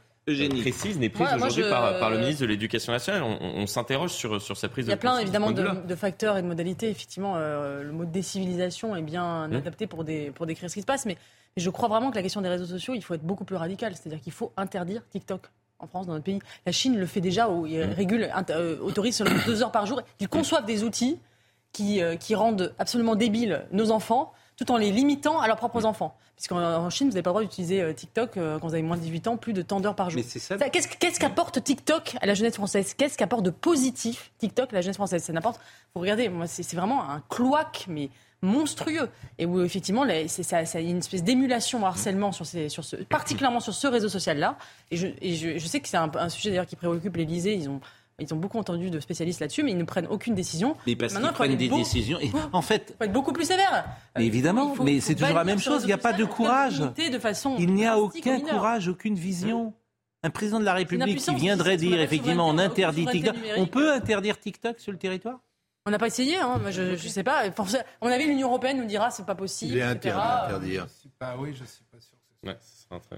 précise n'est prise aujourd'hui par, le ministre de l'Éducation nationale. On, s'interroge sur, sur sa prise de Il y a plein évidemment de, facteurs et de modalités. Effectivement, euh, le mot décivilisation est bien hum. adapté pour, des, pour décrire ce qui se passe. Mais, je crois vraiment que la question des réseaux sociaux, il faut être beaucoup plus radical. C'est-à-dire qu'il faut interdire TikTok en France, dans notre pays. La Chine le fait déjà, où il hum. régule, euh, autorise seulement deux heures par jour. Ils conçoivent des outils qui, euh, qui rendent absolument débiles nos enfants tout en les limitant à leurs propres enfants. Puisqu'en Chine, vous n'avez pas le droit d'utiliser euh, TikTok euh, quand vous avez moins de 18 ans, plus de temps d'heures par jour. Qu'est-ce qu'apporte TikTok à la jeunesse française? Qu'est-ce qu'apporte de positif TikTok à la jeunesse française? C'est n'importe. Vous regardez, moi, c'est vraiment un cloaque, mais monstrueux et où effectivement c'est ça, ça, une espèce d'émulation harcèlement sur, ces, sur ce, particulièrement sur ce réseau social là et je, et je, je sais que c'est un, un, sujet d'ailleurs qui préoccupe l'Élysée ils ont ils ont beaucoup entendu de spécialistes là-dessus, mais ils ne prennent aucune décision. Mais parce qu'ils prennent des décisions. Et en fait, il faut être beaucoup plus sévère. Mais évidemment, mais c'est toujours la même chose. Il n'y a pas de courage. De façon il n'y a aucun courage, aucune vision. Un président de la République qui viendrait dire effectivement on interdit TikTok. On peut interdire TikTok sur le territoire? On n'a pas essayé, hein. je ne sais pas. On avait l'Union européenne nous dira c'est pas possible. Il est interdit d'interdire. oui, je ne suis pas sûr. Ouais, ce sera très...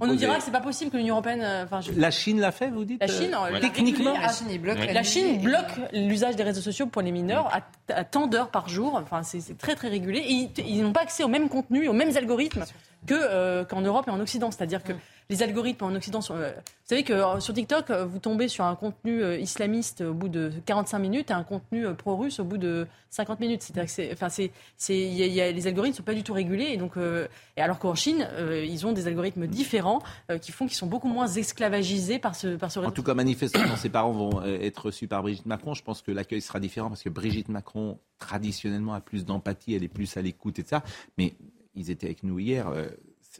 On nous dira que c'est pas possible que l'Union européenne. Euh, La Chine l'a fait, vous dites La Chine, techniquement, la Chine, bloque, la Chine bloque l'usage des réseaux sociaux pour les mineurs à, tant d'heures par jour. Enfin, c'est très très régulé. Et ils, n'ont pas accès au même contenu, aux mêmes algorithmes que qu'en Europe et en Occident. C'est-à-dire que les algorithmes en Occident sont. Euh, vous savez que euh, sur TikTok, euh, vous tombez sur un contenu islamiste au bout de 45 minutes et un contenu pro-russe au bout de 50 minutes. C'est-à-dire que enfin, c'est, les algorithmes ne sont pas du tout régulés. Et donc, et alors qu'en Chine, ils ont des algorithmes différents qui font qu'ils sont beaucoup moins esclavagisés par ce, par ce En tout cas, manifestement, ses parents vont être reçus par Brigitte Macron. Je pense que l'accueil sera différent parce que Brigitte Macron, traditionnellement, a plus d'empathie, elle est plus à l'écoute et ça. Mais ils étaient avec nous hier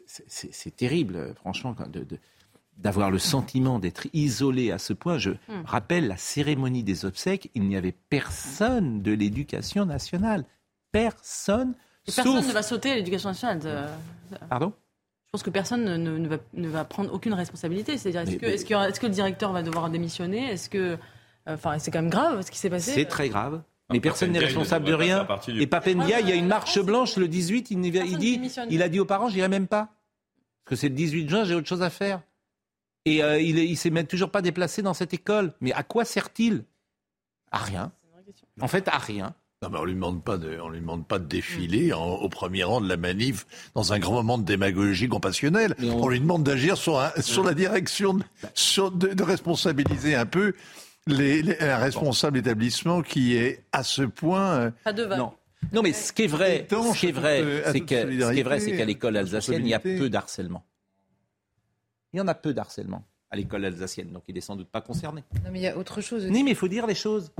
c'est terrible, franchement, d'avoir le sentiment d'être isolé à ce point. Je hmm. rappelle la cérémonie des obsèques, il n'y avait personne de l'éducation nationale. Personne. personne ne va sauter à l'éducation nationale. Pardon? Je pense que personne ne, va, prendre aucune responsabilité. C'est-à-dire, est-ce que, le directeur va devoir démissionner? Est-ce que, enfin, c'est quand même grave ce qui s'est passé. C'est très grave. Mais personne n'est responsable de rien. Et Papendia, il y a une marche blanche le 18, il, il dit, il a dit aux parents, j'irai même pas. Parce que c'est le 18 juin, j'ai autre chose à faire. Et euh, il ne s'est même toujours pas déplacé dans cette école. Mais à quoi sert-il? À rien. En fait, à rien. Non, mais on lui demande pas de, on lui demande pas de défiler au premier rang de la manif dans un grand moment de démagogie compassionnelle. On... lui demande d'agir sur, sur la direction, de, responsabiliser un peu les, un responsable établissement qui est à ce point. Euh, pas de Non. Non, mais ce qui est vrai, ce qui est vrai, c'est que, vrai, c'est qu'à l'école alsacienne, il y a peu d'harcèlement. Il y en a peu d'harcèlement à l'école alsacienne, donc il est sans doute pas concerné. Non, mais il y a autre chose. Aussi. mais il faut dire les choses.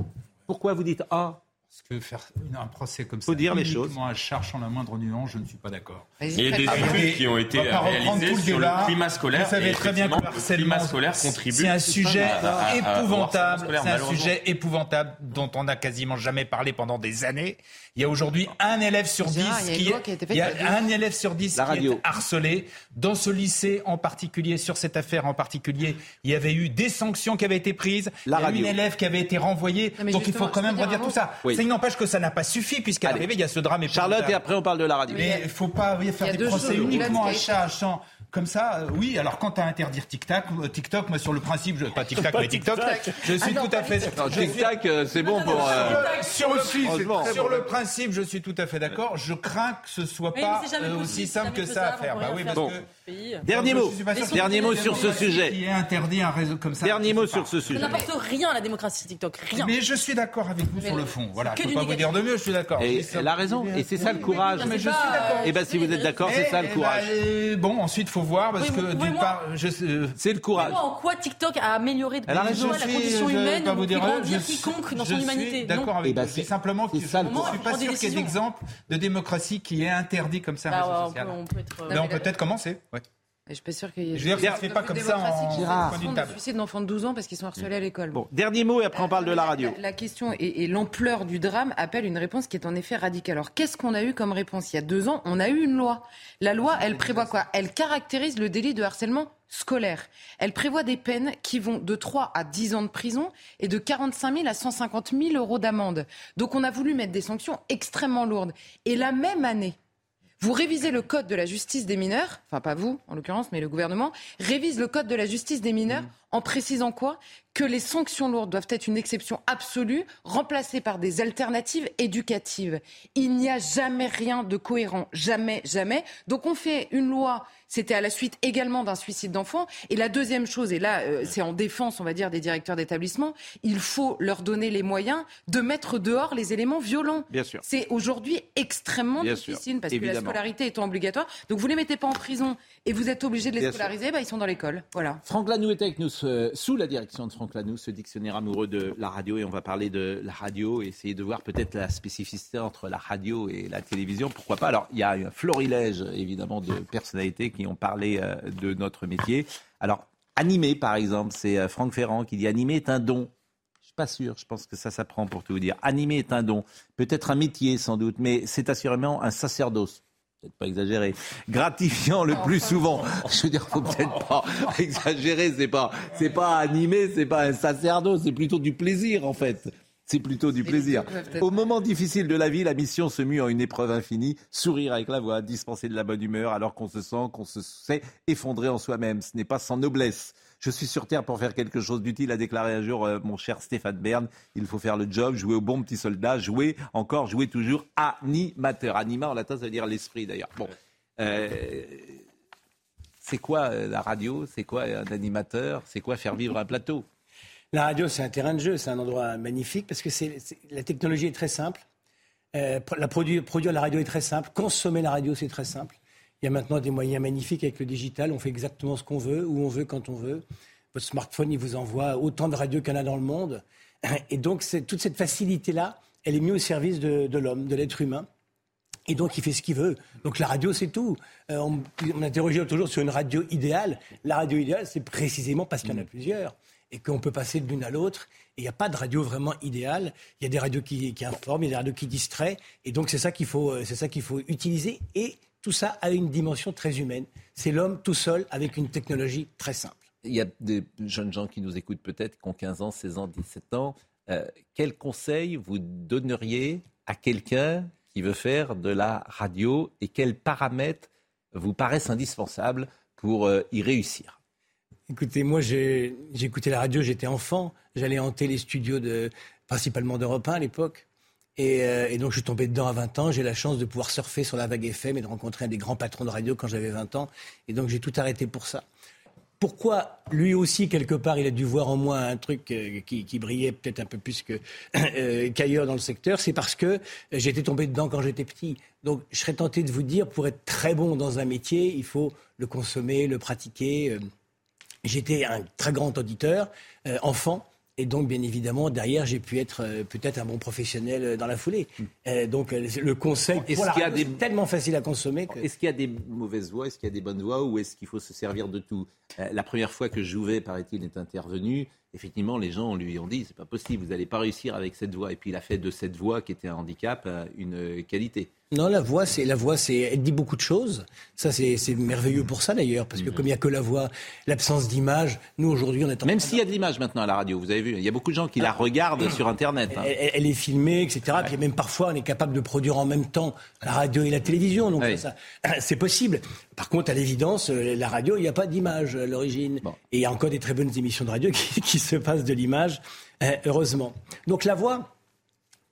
Pourquoi vous dites ah parce que faire un procès comme Faut ça, dire les choses. à charge en la moindre nuance, je ne suis pas d'accord. Il y a des études qui ont été réalisées sur le climat scolaire. Vous savez très bien que le harcèlement scolaire contribue. C'est un sujet épouvantable. C'est un sujet épouvantable dont on n'a quasiment jamais parlé pendant des années. Il y a aujourd'hui un élève sur dix qui, il y a un élève sur dix qui est harcelé. Dans ce lycée en particulier, sur cette affaire en particulier, il y avait eu des sanctions qui avaient été prises. il y a eu une élève qui avait été renvoyée. Donc il faut quand même redire tout ça. Il n'empêche que ça n'a pas suffi puisqu'à l'arrivée, il y a ce drame. Charlotte, et après on parle de la radio. Mais il ne faut pas faire des procès uniquement à chat, sans comme ça, euh, oui. Alors, quant à interdire TikTok, euh, TikTok, moi, sur le principe, je, pas TikTok, mais TikTok, je suis tout à fait. TikTok, euh, c'est bon pour. sur, le, sur le principe, je suis tout à fait d'accord. Je crains que ce soit pas aussi simple que ça à faire. Bah oui, parce que. Dernier mot. Dernier mot sur ce sujet. Qui est interdit un réseau comme ça. Dernier mot sur ce sujet. Ça n'apporte rien à la démocratie TikTok, rien. Mais je suis d'accord avec vous sur le fond. Voilà. Je peux pas vous dire de mieux. Je suis d'accord. Et elle a raison. Et c'est ça le courage. Mais je suis d'accord. Et ben si vous êtes d'accord, c'est ça le courage. Bon, ensuite, faut voir parce que d'une part, c'est le courage. en quoi TikTok a amélioré de la condition humaine vous dire, je quiconque dans son humanité D'accord avec vous. C'est simplement que je ne suis pas sûr qu'il y ait d'exemple de démocratie qui est interdit comme ça. Bah, on peut peut-être commencer. Je suis pas sûr qu'il y ait. Je veux dire, ça se fait pas comme ça en suicide d'enfants de 12 ans parce qu'ils sont harcelés à l'école. Bon, dernier mot et après on parle de la radio. La, question et, l'ampleur du drame appellent une réponse qui est en effet radicale. Alors, qu'est-ce qu'on a eu comme réponse Il y a deux ans, on a eu une loi. La loi, elle prévoit quoi? Elle caractérise le délit de harcèlement scolaire. Elle prévoit des peines qui vont de 3 à 10 ans de prison et de 45 000 à 150 000 euros d'amende. Donc, on a voulu mettre des sanctions extrêmement lourdes. Et la même année, vous révisez le code de la justice des mineurs, enfin pas vous en l'occurrence, mais le gouvernement, révise le code de la justice des mineurs mmh. en précisant quoi? Que les sanctions lourdes doivent être une exception absolue, remplacée par des alternatives éducatives. Il n'y a jamais rien de cohérent, jamais, jamais. Donc on fait une loi c'était à la suite également d'un suicide d'enfant. Et la deuxième chose, et là, euh, c'est en défense, on va dire, des directeurs d'établissement, il faut leur donner les moyens de mettre dehors les éléments violents. Bien sûr. C'est aujourd'hui extrêmement difficile parce que la scolarité étant obligatoire. Donc vous ne les mettez pas en prison et vous êtes obligé de les scolariser, bah, ils sont dans l'école. Voilà. Franck Lanoux est avec nous, sous la direction de Franck Lanoux, ce dictionnaire amoureux de la radio. Et on va parler de la radio et essayer de voir peut-être la spécificité entre la radio et la télévision. Pourquoi pas? Alors, il y a un florilège, évidemment, de personnalités qui ont parlé euh, de notre métier. Alors, animer, par exemple, c'est euh, Franck Ferrand qui dit animer est un don. Je suis pas sûr, je pense que ça s'apprend pour tout vous dire. Animer est un don, peut-être un métier sans doute, mais c'est assurément un sacerdoce peut-être pas exagérer, gratifiant le plus souvent. Je veux dire, faut peut-être pas exagérer. C'est pas, c'est pas animé, c'est pas un sacerdoce, c'est plutôt du plaisir en fait. C'est plutôt du plaisir. Au moment difficile de la vie, la mission se mue en une épreuve infinie. Sourire avec la voix, dispenser de la bonne humeur alors qu'on se sent, qu'on se sait effondré en soi-même. Ce n'est pas sans noblesse. Je suis sur Terre pour faire quelque chose d'utile, a déclaré un jour euh, mon cher Stéphane Bern. Il faut faire le job, jouer au bon petit soldat, jouer encore, jouer toujours. Animateur. Anima en latin, ça veut dire l'esprit d'ailleurs. Bon. Euh, c'est quoi euh, la radio? C'est quoi un animateur? C'est quoi faire vivre un plateau? La radio, c'est un terrain de jeu, c'est un endroit magnifique parce que c'est, la technologie est très simple. Euh, la produire, produire la radio est très simple. Consommer la radio, c'est très simple. Il y a maintenant des moyens magnifiques avec le digital. On fait exactement ce qu'on veut, où on veut, quand on veut. Votre smartphone, il vous envoie autant de radios qu'il y en a dans le monde. Et donc, toute cette facilité-là, elle est mise au service de, l'homme, de l'être humain. Et donc, il fait ce qu'il veut. Donc, la radio, c'est tout. Euh, on, on interrogeait toujours sur une radio idéale. La radio idéale, c'est précisément parce qu'il y en a plusieurs et qu'on peut passer de l'une à l'autre. Et il n'y a pas de radio vraiment idéale. Il y a des radios qui, informent, il y a des radios qui distraient. Et donc, c'est ça qu'il faut, euh, faut utiliser. Et tout ça a une dimension très humaine. C'est l'homme tout seul avec une technologie très simple. Il y a des jeunes gens qui nous écoutent peut-être, qui ont 15 ans, 16 ans, 17 ans. Euh, quel conseil vous donneriez à quelqu'un qui veut faire de la radio et quels paramètres vous paraissent indispensables pour euh, y réussir? Écoutez, moi, écouté la radio, j'étais enfant. J'allais hanter les studios principalement d'Europe 1 à l'époque. Euh, et, donc, je suis tombé dedans à 20 ans. J'ai la chance de pouvoir surfer sur la vague FM et de rencontrer un des grands patrons de radio quand j'avais 20 ans. Et donc, j'ai tout arrêté pour ça. Pourquoi lui aussi, quelque part, il a dû voir en moi un truc euh, qui, brillait peut-être un peu plus euh, qu'ailleurs dans le secteur C'est parce que j'étais tombé dedans quand j'étais petit. Donc, je serais tenté de vous dire, pour être très bon dans un métier, il faut le consommer, le pratiquer. J'étais un très grand auditeur, euh, enfant. Et donc, bien évidemment, derrière, j'ai pu être euh, peut-être un bon professionnel euh, dans la foulée. Hmm. donc, le conseil, est-ce qu'il y a des... tellement facile à consommer. Est-ce qu'il y a des mauvaises voix Est-ce qu'il y a des bonnes voix Ou est-ce qu'il faut se servir de tout? La première fois que Jouvet, paraît-il, est intervenu, effectivement, les gens lui ont dit c'est pas possible, vous n'allez pas réussir avec cette voix. Et puis, il a fait de cette voix qui était un handicap une qualité. Non, la voix, c'est la voix, c'est elle dit beaucoup de choses. Ça, c'est merveilleux pour ça d'ailleurs, parce que mhm. comme il n'y a que la voix, l'absence d'image, nous aujourd'hui, on est en même s'il y a de l'image maintenant à la radio, vous avez vu, il y a beaucoup de gens qui la regardent sur Internet. Hein. Elle, est filmée, etc. Puis même parfois, on est capable de produire en même temps la radio et la télévision, donc ça, c'est possible. Par contre, à l'évidence, euh, la radio, il n'y a pas d'image à l'origine, et il y a encore des très bonnes émissions de radio qui, qui se passent de l'image, euh, heureusement. Donc la voix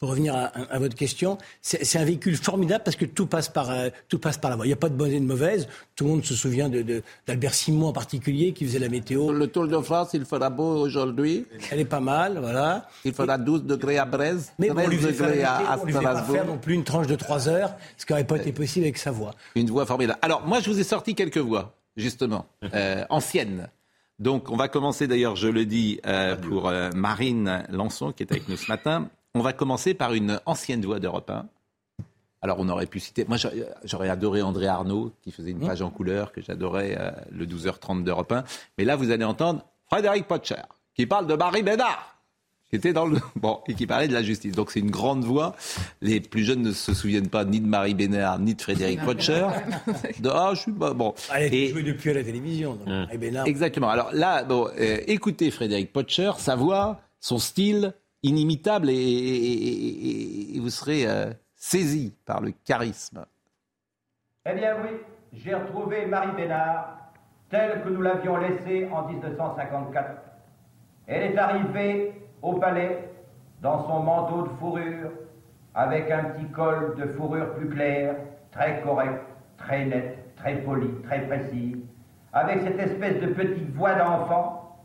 pour revenir à, votre question, c'est un véhicule formidable parce que tout passe par, euh, tout passe par la voie. Il n'y a pas de bonne et de mauvaise. Tout le monde se souvient d'Albert de, Simon en particulier qui faisait la météo. le Tour de France, il fera beau aujourd'hui. Elle est pas mal, voilà. Il fera 12 degrés à Brest, Mais 13 degrés à, à pas faire non plus une tranche de 3 heures, ce qui n'aurait pas été possible avec sa voix. Une voix formidable. Alors, moi, je vous ai sorti quelques voix, justement, euh, anciennes. Donc, on va commencer d'ailleurs, je le dis, euh, pour Marine Lançon, qui est avec nous ce matin. On va commencer par une ancienne voix d'Europe 1. Alors on aurait pu citer, moi j'aurais adoré André Arnaud qui faisait une mmh. page en couleur que j'adorais euh, le 12h30 d'Europe 1. Mais là vous allez entendre Frédéric Potcher qui parle de Marie Bénard qui était dans le bon et qui parlait de la justice. Donc c'est une grande voix. Les plus jeunes ne se souviennent pas ni de Marie Bénard ni de Frédéric Potcher. ah, je suis pas bon. Elle est jouée depuis à la télévision. Donc Marie Bénard. Exactement. Alors là, bon, euh, écoutez Frédéric Potcher, sa voix, son style, inimitable et, vous serez euh, saisi par le charisme. Eh bien oui, j'ai retrouvé Marie Bénard telle que nous l'avions laissée en 1954. Elle est arrivée au palais dans son manteau de fourrure, avec un petit col de fourrure plus clair, très correct, très net, très poli, très précis, avec cette espèce de petite voix d'enfant,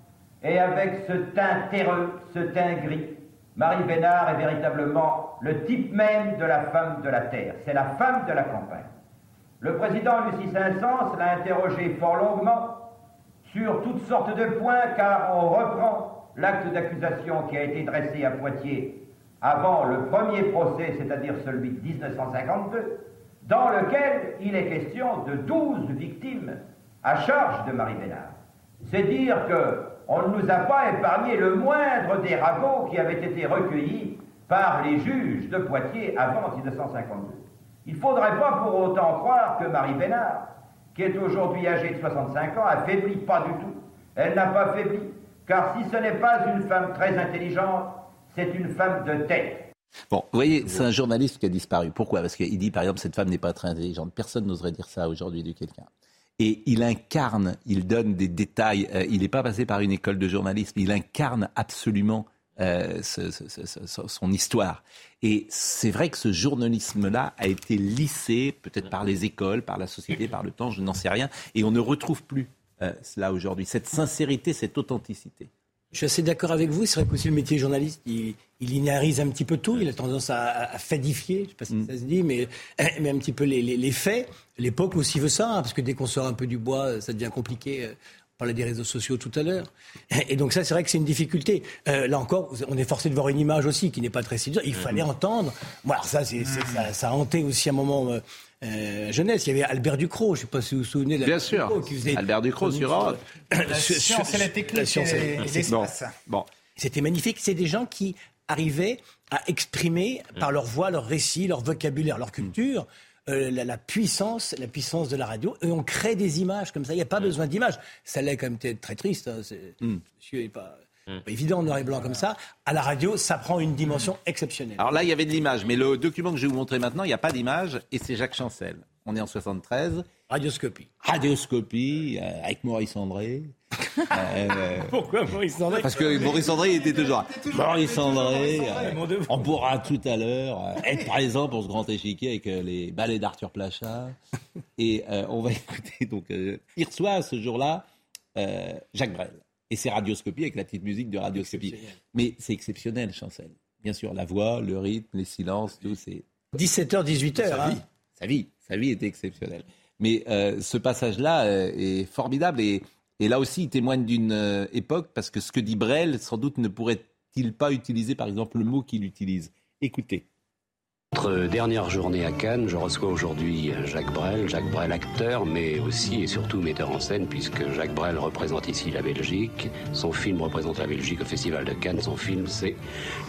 et avec ce teint terreux, ce teint gris, Marie Bénard est véritablement le type même de la femme de la terre. C'est la femme de la campagne. Le président Lucie Saint-Saëns l'a interrogé fort longuement sur toutes sortes de points, car on reprend l'acte d'accusation qui a été dressé à Poitiers avant le premier procès, c'est-à-dire celui de 1952, dans lequel il est question de 12 victimes à charge de Marie Bénard. C'est dire que on ne nous a pas épargné le moindre des ragots qui avaient été recueillis par les juges de Poitiers avant 1952. Il ne faudrait pas pour autant croire que Marie Bénard, qui est aujourd'hui âgée de 65 ans, a faibli, pas du tout. Elle n'a pas faibli, car si ce n'est pas une femme très intelligente, C'est une femme de tête. Bon, vous voyez, c'est un journaliste qui a disparu. Pourquoi? Parce qu'il dit, par exemple, cette femme n'est pas très intelligente. Personne n'oserait dire ça aujourd'hui de quelqu'un. Et il incarne, il donne des détails. Euh, il n'est pas passé par une école de journalisme. Il incarne absolument euh, son histoire. Et c'est vrai que ce journalisme-là a été lissé, peut-être par les écoles, par la société, par le temps, je n'en sais rien. Et on ne retrouve plus euh, cela aujourd'hui. Cette sincérité, cette authenticité. Je suis assez d'accord avec vous. C'est vrai qu'aussi le métier journaliste, il, il linéarise un petit peu tout. Il a tendance à, à fadifier, je ne sais pas si mm. ça se dit, mais, mais un petit peu les, les, les faits. L'époque aussi veut ça, hein, parce que dès qu'on sort un peu du bois, ça devient compliqué. On parlait des réseaux sociaux tout à l'heure. Et donc ça, c'est vrai que c'est une difficulté. Euh, là encore, on est forcé de voir une image aussi qui n'est pas très séduisante. Il mm. fallait entendre. Bon, alors ça, c'est, ça, ça, a hanté aussi un moment euh, euh, jeunesse. Il y avait Albert Ducrot, je ne sais pas si vous vous souvenez Bien sûr, Albert Ducrot sur Europe. La science et la technique et l'espace. Bon. C'était magnifique. C'est des gens qui arrivaient à exprimer par leur voix, leur récit, leur vocabulaire, leur culture. Euh, la, puissance, la puissance de la radio. Et on crée des images comme ça. Il n'y a pas besoin d'images. Ça l'est quand même très triste. Hein. Mm. Monsieur n'est pas, pas, évident en noir et blanc comme ça. À la radio, ça prend une dimension exceptionnelle. Alors là, il y avait de l'image, mais le document que je vais vous montrer maintenant, il n'y a pas d'image, et c'est Jacques Chancel. On est en 73. Radioscopie. Radioscopie, euh, avec Maurice André. Euh, Pourquoi Maurice André Parce que Maurice André était toujours Maurice André, euh, on pourra tout à l'heure être présent pour ce grand échiquier avec les ballets d'Arthur Plachat. Et on va écouter, donc, il reçoit ce jour-là Jacques Brel. Et c'est Radioscopie avec la petite musique de Radioscopie. Mais c'est exceptionnel, Chancel. Bien sûr, la voix, le rythme, les silences, tout, c'est. 17h, 18h. Sa, vie. sa vie. Sa vie était exceptionnelle. Mais euh, ce passage-là euh, est formidable et, et, là aussi il témoigne d'une euh, époque parce que ce que dit Brel, sans doute ne pourrait-il pas utiliser par exemple le mot qu'il utilise. Écoutez. Notre dernière journée à Cannes, je reçois aujourd'hui Jacques Brel, Jacques Brel acteur, mais aussi et surtout metteur en scène, puisque Jacques Brel représente ici la Belgique. Son film représente la Belgique au Festival de Cannes. Son film, c'est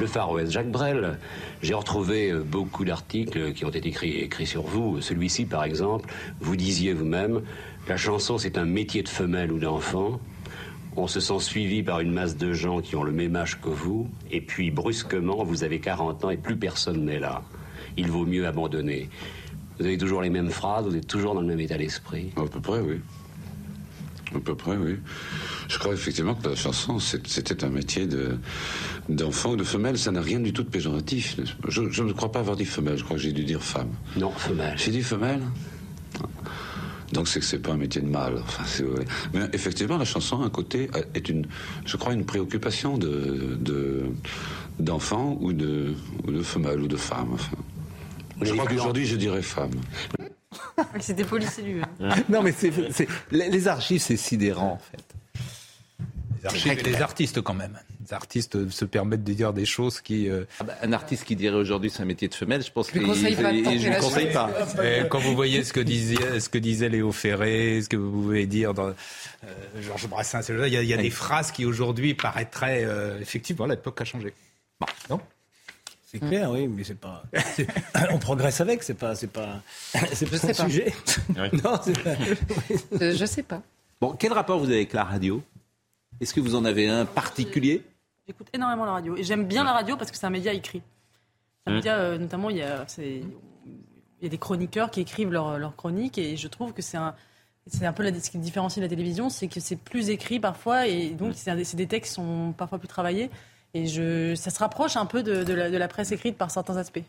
Le Far West. Jacques Brel, j'ai retrouvé beaucoup d'articles qui ont été écrits, écrits sur vous. Celui-ci, par exemple, vous disiez vous-même, la chanson, c'est un métier de femelle ou d'enfant. On se sent suivi par une masse de gens qui ont le même âge que vous, et puis brusquement, vous avez 40 ans et plus personne n'est là il vaut mieux abandonner. Vous avez toujours les mêmes phrases, vous êtes toujours dans le même état d'esprit À peu près, oui. À peu près, oui. Je crois effectivement que la chanson, c'était un métier d'enfant ou de femelle. Ça n'a rien du tout de péjoratif. Je, ne crois pas avoir dit femelle, je crois que j'ai dû dire femme. Non, femelle. J'ai dit femelle? Donc c'est que c'est pas un métier de mâle. Enfin, Mais effectivement, la chanson, un côté, est une, je crois, une préoccupation de, d'enfants ou de, ou de femelles ou de femmes. Enfin. Je crois qu'aujourd'hui, je dirais femme. C'était polycellule. non, mais c'est, les archives, c'est sidérant, en fait. Les archives les artistes, quand même. Les artistes se permettent de dire des choses qui. Euh, ah bah, un artiste qui dirait aujourd'hui c'est un métier de femelle, je pense qu'il ne conseille pas. Je ne conseille pas. quand vous voyez ce que disait, ce que disait Léo Ferré, ce que vous pouvez dire dans euh, Georges Brassens, il y a, il y a des phrases qui aujourd'hui paraîtraient. Euh, effectivement, l'époque a changé. Bah, non? C'est clair, oui, mais c'est pas. On progresse avec, c'est pas, c'est pas, c'est pas un sujet. non, c'est pas. Je sais pas. Bon, quel rapport vous avez avec la radio? Est-ce que vous en avez un particulier? J'écoute énormément la radio et j'aime bien la radio parce que c'est un média écrit. Un média, euh, notamment, il y a, il y a des chroniqueurs qui écrivent leurs leur chroniques et je trouve que c'est un, c'est un peu la, ce qui différencie la télévision, c'est que c'est plus écrit parfois et donc c'est des textes qui sont parfois plus travaillés. Et je, ça se rapproche un peu de, la, presse écrite par certains aspects.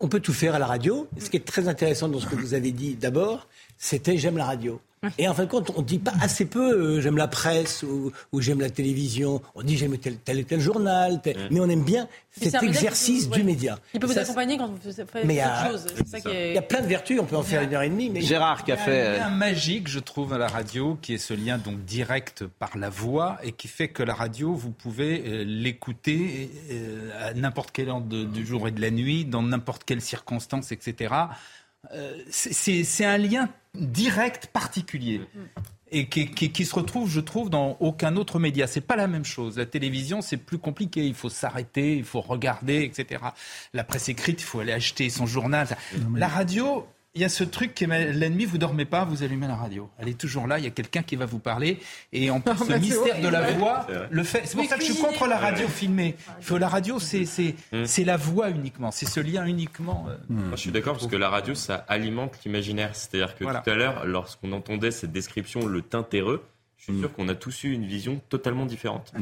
On peut tout faire à la radio. Ce qui est très intéressant dans ce que vous avez dit d'abord, c'était j'aime la radio. Et en fin de compte, on ne dit pas assez peu euh, j'aime la presse ou, j'aime la télévision. On dit j'aime tel, tel et tel journal, mais on aime bien cet exercice du média. Il peut vous accompagner quand vous faites autre chose. Il y a plein de vertus, on peut en faire une heure et demie. Mais... Gérard qui a fait. Il y a un lien magique, je trouve, à la radio, qui est ce lien donc direct par la voix et qui fait que la radio, vous pouvez euh, l'écouter euh, à n'importe quelle heure du jour et de la nuit, dans n'importe quelle circonstance, etc. c'est un lien direct particulier. Et qui, se retrouve, je trouve, dans aucun autre média. C'est pas la même chose. La télévision, c'est plus compliqué. Il faut s'arrêter, il faut regarder, etc. La presse écrite, il faut aller acheter son journal. La radio, il y a ce truc qui est l'ennemi, vous dormez pas, vous allumez la radio. Elle est toujours là, il y a quelqu'un qui va vous parler. Et en plus, le mystère de la voix, le fait. C'est pour ça que je suis contre la radio filmée. Il faut la radio, c'est c'est mm. c'est la voix uniquement, c'est ce lien uniquement. Euh. Mm. je suis d'accord parce que la radio, ça alimente l'imaginaire. C'est-à-dire que tout à l'heure, lorsqu'on entendait cette description, le teint terreux, je suis mm. sûr qu'on a tous eu une vision totalement différente.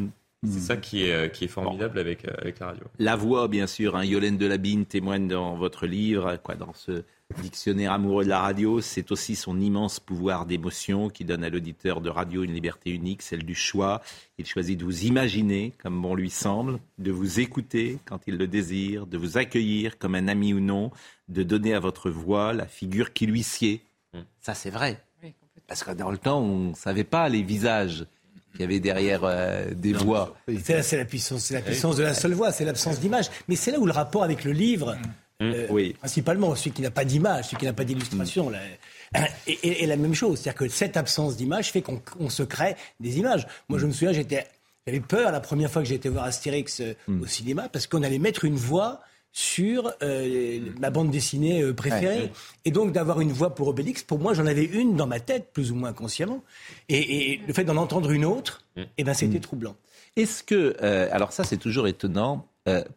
C'est ça qui est, euh, qui est formidable avec, euh, avec la radio. La voix, bien sûr. Hein, Yolène Delabine témoigne dans votre livre, quoi, dans ce dictionnaire amoureux de la radio. C'est aussi son immense pouvoir d'émotion qui donne à l'auditeur de radio une liberté unique, celle du choix. Il choisit de vous imaginer comme bon lui semble, de vous écouter quand il le désire, de vous accueillir comme un ami ou non, de donner à votre voix la figure qui lui sied. Mm. Ça, c'est vrai. Parce que dans le temps, on ne savait pas les visages qu'il y avait derrière euh, des voix. C'est la puissance, la puissance de la seule voix, c'est l'absence d'image. Mais c'est là où le rapport avec le livre, mmh. euh, oui. principalement celui qui n'a pas d'image, celui qui n'a pas d'illustration, mmh. est, la même chose. C'est-à-dire que cette absence d'image fait qu'on se crée des images. Moi, je me souviens, j'étais, j'avais peur la première fois que j'ai été voir Astérix euh, mmh. au cinéma parce qu'on allait mettre une voix sur euh, ma bande dessinée euh, préférée. Et donc d'avoir une voix pour Obélix, pour moi j'en avais une dans ma tête, plus ou moins consciemment. Et, le fait d'en entendre une autre, eh ben, c'était troublant. Est-ce que, alors ça c'est toujours étonnant,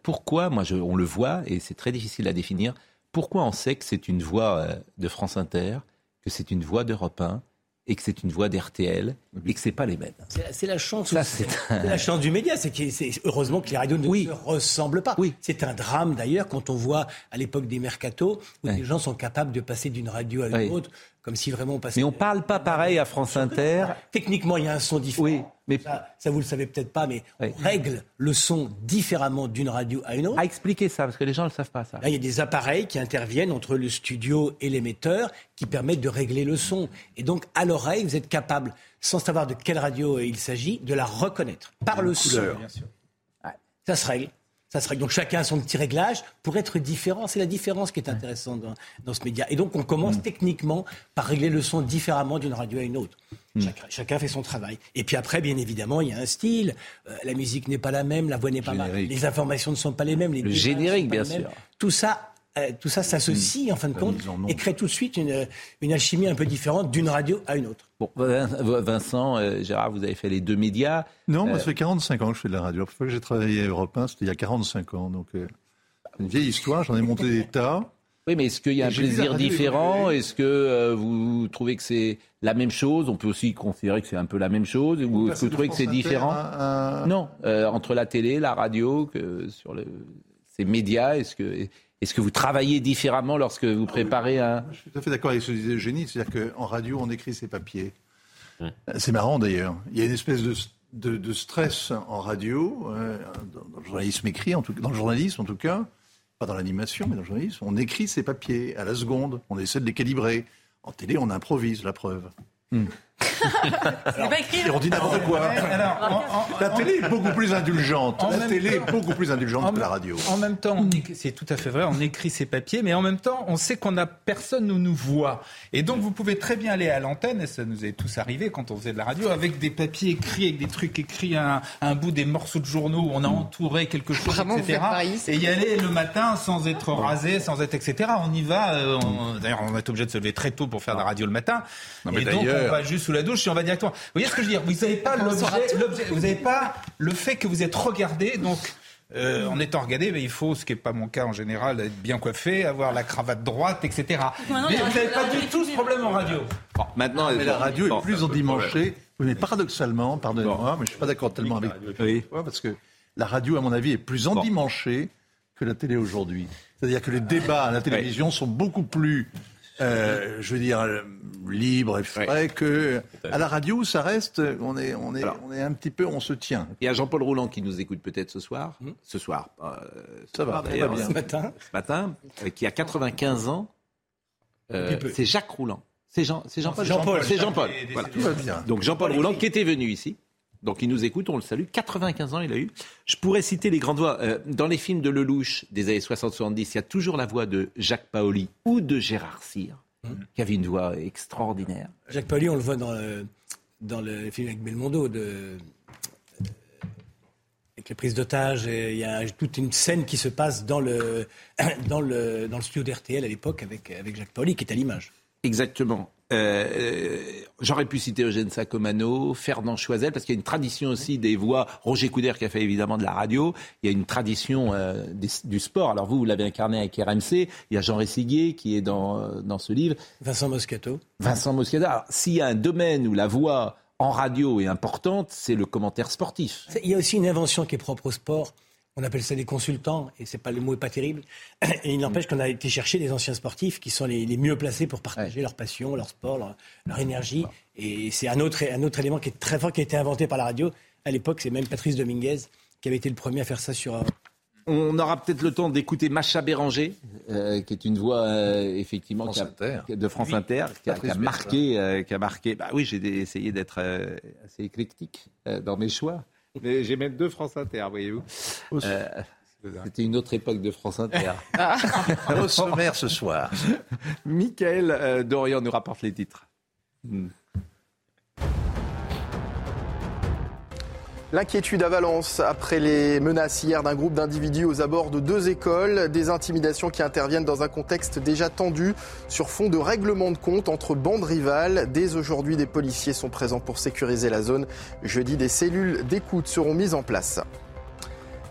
pourquoi, moi je, on le voit, et c'est très difficile à définir, pourquoi on sait que c'est une voix de France Inter, que c'est une voix d'Europe 1, et que c'est une voix d'RTL et que c'est pas les mêmes? C'est la chance. c'est la chance du média. C'est heureusement que les radios ne se ressemblent pas. Oui. C'est un drame d'ailleurs quand on voit à l'époque des mercatos où les gens sont capables de passer d'une radio à une autre comme si vraiment on passait. Mais on parle pas pareil à France Inter. Techniquement, il y a un son différent. Oui, mais ça, ça vous le savez peut-être pas, mais on règle le son différemment d'une radio à une autre. À expliquer ça, parce que les gens ne le savent pas ça. Là, il y a des appareils qui interviennent entre le studio et l'émetteur qui permettent de régler le son. Et donc, à l'oreille, vous êtes capable, sans savoir de quelle radio il s'agit, de la reconnaître par le son. Bien sûr. Ça se règle. Donc chacun a son petit réglage pour être différent. C'est la différence qui est intéressante dans, ce média. Et donc on commence mm. techniquement par régler le son différemment d'une radio à une autre. Mm. Chacun, fait son travail. Et puis après, bien évidemment, il y a un style. Euh, la musique n'est pas la même, la voix n'est pas la même, les informations ne sont pas les mêmes. Les le générique, bien sûr. Tout ça tout ça s'associe en fin de compte et crée tout de suite une, une alchimie un peu différente d'une radio à une autre. Bon, Vincent, euh, Gérard, vous avez fait les deux médias. Non, moi, ça fait 45 ans que je fais de la radio. La fois que j'ai travaillé à Europe 1, c'était il y a 45 ans. Donc, euh, une vieille histoire, j'en ai monté des tas. Oui, mais est-ce qu'il y a un plaisir différent Est-ce que vous trouvez que c'est la même chose? On peut aussi considérer que c'est un peu la même chose. Ou est-ce que vous trouvez que c'est différent Non, entre la télé, la radio, que sur le, ces médias, est-ce que est-ce que vous travaillez différemment lorsque vous préparez un... Je suis tout à fait d'accord avec ce que disait Eugénie, c'est-à-dire qu'en radio, on écrit ses papiers. C'est marrant d'ailleurs. Il y a une espèce de, stress en radio, euh, dans le journalisme écrit, en tout, dans le journalisme en tout cas, pas dans l'animation, mais dans le journalisme, on écrit ses papiers à la seconde, on essaie de les calibrer. En télé, on improvise, la preuve. Hmm. Alors, pas écrit. On dit n'importe quoi. la télé est beaucoup plus indulgente. la télé est beaucoup plus indulgente que la radio. En même temps, c'est tout à fait vrai, on écrit ses papiers, mais en même temps, on sait qu'on a personne où nous voit. Et donc, vous pouvez très bien aller à l'antenne, et ça nous est tous arrivé quand on faisait de la radio, avec des papiers écrits, avec des trucs écrits à un, bout des morceaux de journaux où on a entouré quelque chose, etc. Et y aller le matin sans être rasé, sans être, etc. On y va. Euh, d'ailleurs, on est obligé de se lever très tôt pour faire de la radio le matin. et donc, on va juste sous la douche on va directement. Vous voyez ce que je veux dire? Vous n'avez pas l'objet, vous n'avez pas le fait que vous êtes regardé, donc. Euh, en étant regardé, mais il faut, ce qui n'est pas mon cas en général, être bien coiffé, avoir la cravate droite, etc. mais vous n'avez pas du tout ce problème en radio. maintenant, mais la radio est plus endimanchée. mais paradoxalement, pardonnez-moi, mais je ne suis pas d'accord tellement avec toi, parce que la radio, à mon avis, est plus endimanchée que la télé aujourd'hui. C'est-à-dire que les débats à la télévision sont beaucoup plus euh, je veux dire, libre et frais, que à la radio, ça reste, on est, on est, on est un petit peu, on se tient. Il y a Jean-Paul Rouland qui nous écoute peut-être ce soir, hmm. ce soir, euh, ça va, bien. Ce matin, ce matin, euh, qui a 95 ans. c'est Jacques Rouland. C'est Jean, c'est Jean-Paul. Jean-Paul. C'est Jean-Paul. Tout va bien. Donc Jean-Paul Rouland qui était venu ici donc il nous écoute, on le salue. 95 ans il a eu. Je pourrais citer les grandes voix. Euh, dans les films de Lelouch des années 60-70, il y a toujours la voix de Jacques Paoli ou de Gérard Cyr, mmh. qui avait une voix extraordinaire. Jacques Paoli, on le voit dans le, dans le film avec Belmondo de... avec les prises d'otages. Il y a toute une scène qui se passe dans le, dans le, dans le studio d'RTL à l'époque avec, avec Jacques Pauli, qui est à l'image. Exactement. Euh, j'aurais pu citer Eugène Sacomano, Fernand Choisel, parce qu'il y a une tradition aussi des voix. Roger Couder qui a fait évidemment de la radio. Il y a une tradition euh, du sport. Alors vous, vous l'avez incarné avec RMC. Il y a Jean Ressiguier qui est dans, dans ce livre. Vincent Moscato. Vincent Moscato. Alors s'il y a un domaine où la voix en radio est importante, c'est le commentaire sportif. Il y a aussi une invention qui est propre au sport. On appelle ça des consultants, et c'est pas le mot est pas terrible. Et il n'empêche qu'on a été chercher des anciens sportifs qui sont les, mieux placés pour partager leur passion, leur sport, leur, énergie. Et c'est un autre, un autre élément qui est très fort, qui a été inventé par la radio. À l'époque, c'est même Patrice Dominguez qui avait été le premier à faire ça sur, on aura peut-être le temps d'écouter Macha Béranger, euh, qui est une voix euh, effectivement de France Inter, qui a, marqué, euh, qui a marqué. Bah oui, j'ai essayé d'être assez éclectique dans mes choix, mais j'ai même deux France Inter, voyez-vous. C'était une autre époque de France Inter. Ah. Au sommaire ce soir. Michael Dorian nous rapporte les titres. Hmm. L'inquiétude à Valence après les menaces hier d'un groupe d'individus aux abords de deux écoles, des intimidations qui interviennent dans un contexte déjà tendu sur fond de règlement de compte entre bandes rivales. Dès aujourd'hui, des policiers sont présents pour sécuriser la zone. Jeudi, des cellules d'écoute seront mises en place.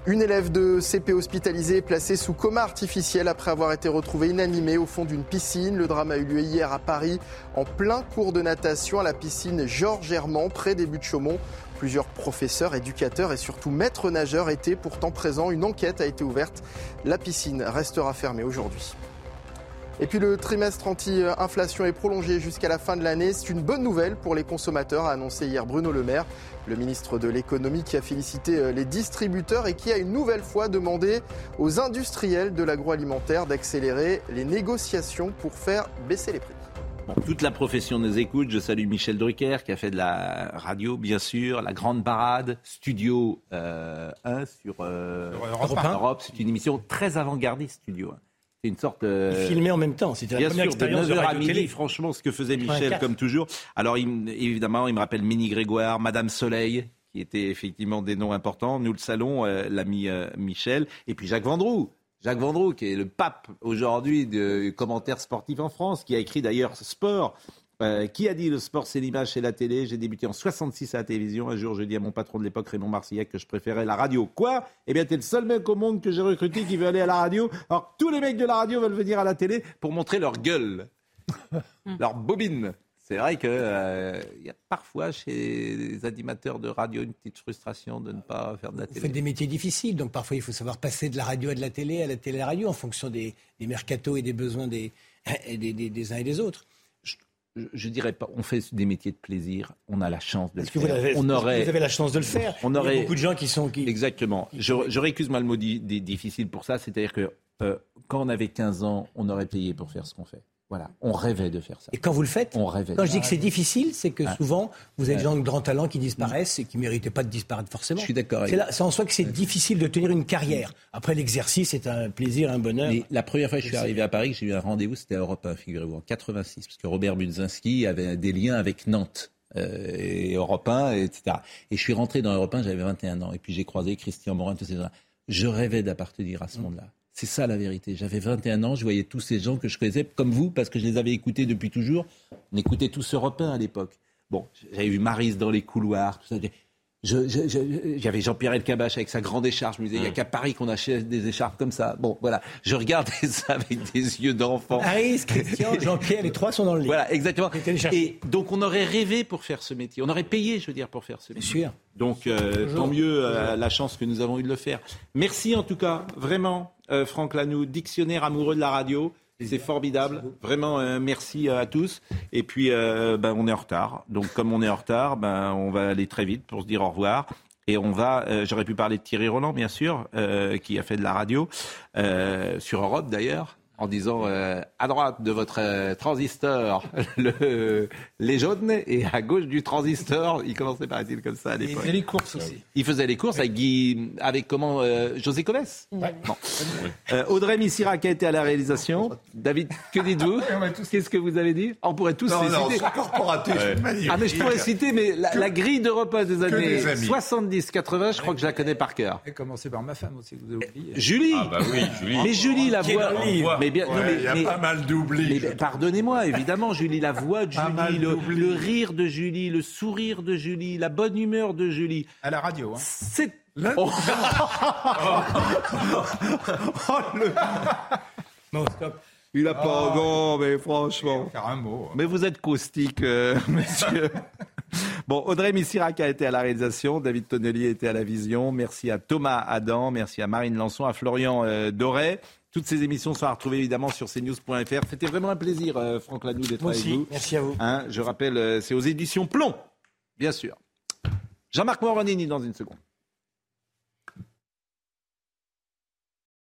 Une élève de CP hospitalisée est placée sous coma artificiel après avoir été retrouvée inanimée au fond d'une piscine. Le drame a eu lieu hier à Paris, en plein cours de natation à la piscine Georges Herman, près des buts de Chaumont. Plusieurs professeurs, éducateurs et surtout maîtres nageurs étaient pourtant présents. Une enquête a été ouverte. La piscine restera fermée aujourd'hui. Et puis le trimestre anti-inflation est prolongé jusqu'à la fin de l'année. C'est une bonne nouvelle pour les consommateurs, a annoncé hier Bruno Le Maire, le ministre de l'économie qui a félicité euh, les distributeurs et qui a une nouvelle fois demandé aux industriels de l'agroalimentaire d'accélérer les négociations pour faire baisser les prix. Toute la profession nous écoute. Je salue Michel Drucker qui a fait de la radio, bien sûr, la grande parade, Studio 1 euh, sur euh, Europe. C'est une émission très avant-gardiste, Studio 1 une sorte. Euh... filmé en même temps. C'était la première expérience de, 9h à midi, franchement, ce que faisait Michel, comme toujours. Alors, évidemment, il me rappelle Mini Grégoire, Madame Soleil, qui étaient effectivement des noms importants. Nous le salons, euh, l'ami euh, Michel, et puis Jacques Vendroux. Jacques Vendroux, qui est le pape aujourd'hui de commentaires sportifs en France, qui a écrit d'ailleurs Sport, euh, qui a dit le sport c'est l'image, c'est la télé J'ai débuté en 66 à la télévision. Un jour, je dis à mon patron de l'époque, Raymond Marcillac, que je préférais la radio. Quoi? Eh bien, t'es le seul mec au monde que j'ai recruté qui veut aller à la radio. Alors, tous les mecs de la radio veulent venir à la télé pour montrer leur gueule, leur bobine. C'est vrai qu'il euh, y a parfois chez les animateurs de radio une petite frustration de ne pas faire de la télé. Vous faites des métiers difficiles, donc parfois il faut savoir passer de la radio à de la télé, à la télé à la radio, en fonction des, des mercatos et des besoins des, des uns et des autres je dirais pas, on fait des métiers de plaisir, on a la chance de le faire. Vous avez, on aurait, vous avez la chance de le faire. On aurait, Il y a beaucoup de gens qui sont... Qui... Exactement. Je, je récuse mal le mot difficile pour ça, c'est-à-dire que euh, quand on avait 15 ans, on aurait payé pour faire ce qu'on fait. Voilà, on rêvait de faire ça. Et quand vous le faites, on rêvait. Quand je dis que c'est difficile, c'est que souvent vous avez des gens de grand talent qui disparaissent et qui méritaient pas de disparaître forcément. Je suis d'accord. C'est en soi que c'est difficile de tenir une carrière. Après l'exercice, c'est un plaisir, un bonheur. Mais la première fois que je suis arrivé à Paris, j'ai eu un rendez-vous, c'était à Europe 1, figurez-vous, en 86, parce que Robert Budzinski avait des liens avec Nantes. Euh, et Europe 1, etc. Et je suis rentré dans Europe 1, j'avais 21 ans. Et puis j'ai croisé Christian Morin, tous ces gens-là. Je rêvais d'appartenir à ce monde-là. C'est ça la vérité. J'avais 21 ans, je voyais tous ces gens que je connaissais, comme vous, parce que je les avais écoutés depuis toujours. On écoutait tous européens à l'époque. Bon, j'avais vu Maris dans les couloirs, tout ça. J'avais Jean-Pierre Elkabach avec sa grande écharpe. Je me disais, il n'y a qu'à Paris qu'on achète des écharpes comme ça. Bon, voilà. Je regardais ça avec des yeux d'enfant. Maris, Christian, Jean-Pierre, les trois sont dans le lit. Voilà, exactement. Et donc, on aurait rêvé pour faire ce métier. On aurait payé, je veux dire, pour faire ce métier. Bien sûr. Donc, euh, tant mieux euh, la chance que nous avons eu de le faire. Merci en tout cas, vraiment. Euh, Franck Lanoux, dictionnaire amoureux de la radio. C'est formidable. Vraiment, euh, merci à tous. Et puis, euh, ben, on est en retard. Donc, comme on est en retard, ben, on va aller très vite pour se dire au revoir. Et on va, j'aurais pu parler de Thierry Roland, bien sûr, qui a fait de la radio, sur Europe d'ailleurs. En disant euh, à droite de votre euh, transistor le, les jaunes et à gauche du transistor. Il commençait par être comme ça à l'époque. Il faisait les courses aussi. Il faisait les courses avec Guy, avec comment euh, José Coves. Audrey Missira qui a été à la réalisation. David, que dites-vous Qu'est-ce que vous avez dit On pourrait tous non, non, citer. Ah mais je pourrais citer mais la, grille de repas des années 70-80, je crois que je la connais par cœur. Et commencer par ma femme aussi, vous avez oublié. Julie. Ah bah oui, Julie. Mais Julie la voix. Mais bien, il y a pas mal d'oubli. Pardonnez-moi, évidemment, Julie, la voix de Julie, le, rire de Julie, le sourire de Julie, la bonne humeur de Julie. À la radio, hein. C'est. Oh. oh, le... Non, stop. Il a pas. Oh. Non, mais franchement. Faire un mot. Mais vous êtes caustique, euh, monsieur. Bon, Audrey Missirac a été à la réalisation, David Tonnelier était à la vision. Merci à Thomas Adam, merci à Marine Lançon, à Florian euh, Doré. Toutes ces émissions sont à retrouver évidemment sur cnews.fr. C'était vraiment un plaisir, euh, Franck Lanoux, d'être avec vous. Merci à vous. Hein, je rappelle, euh, c'est aux éditions Plomb, bien sûr. Jean-Marc Moronini dans une seconde.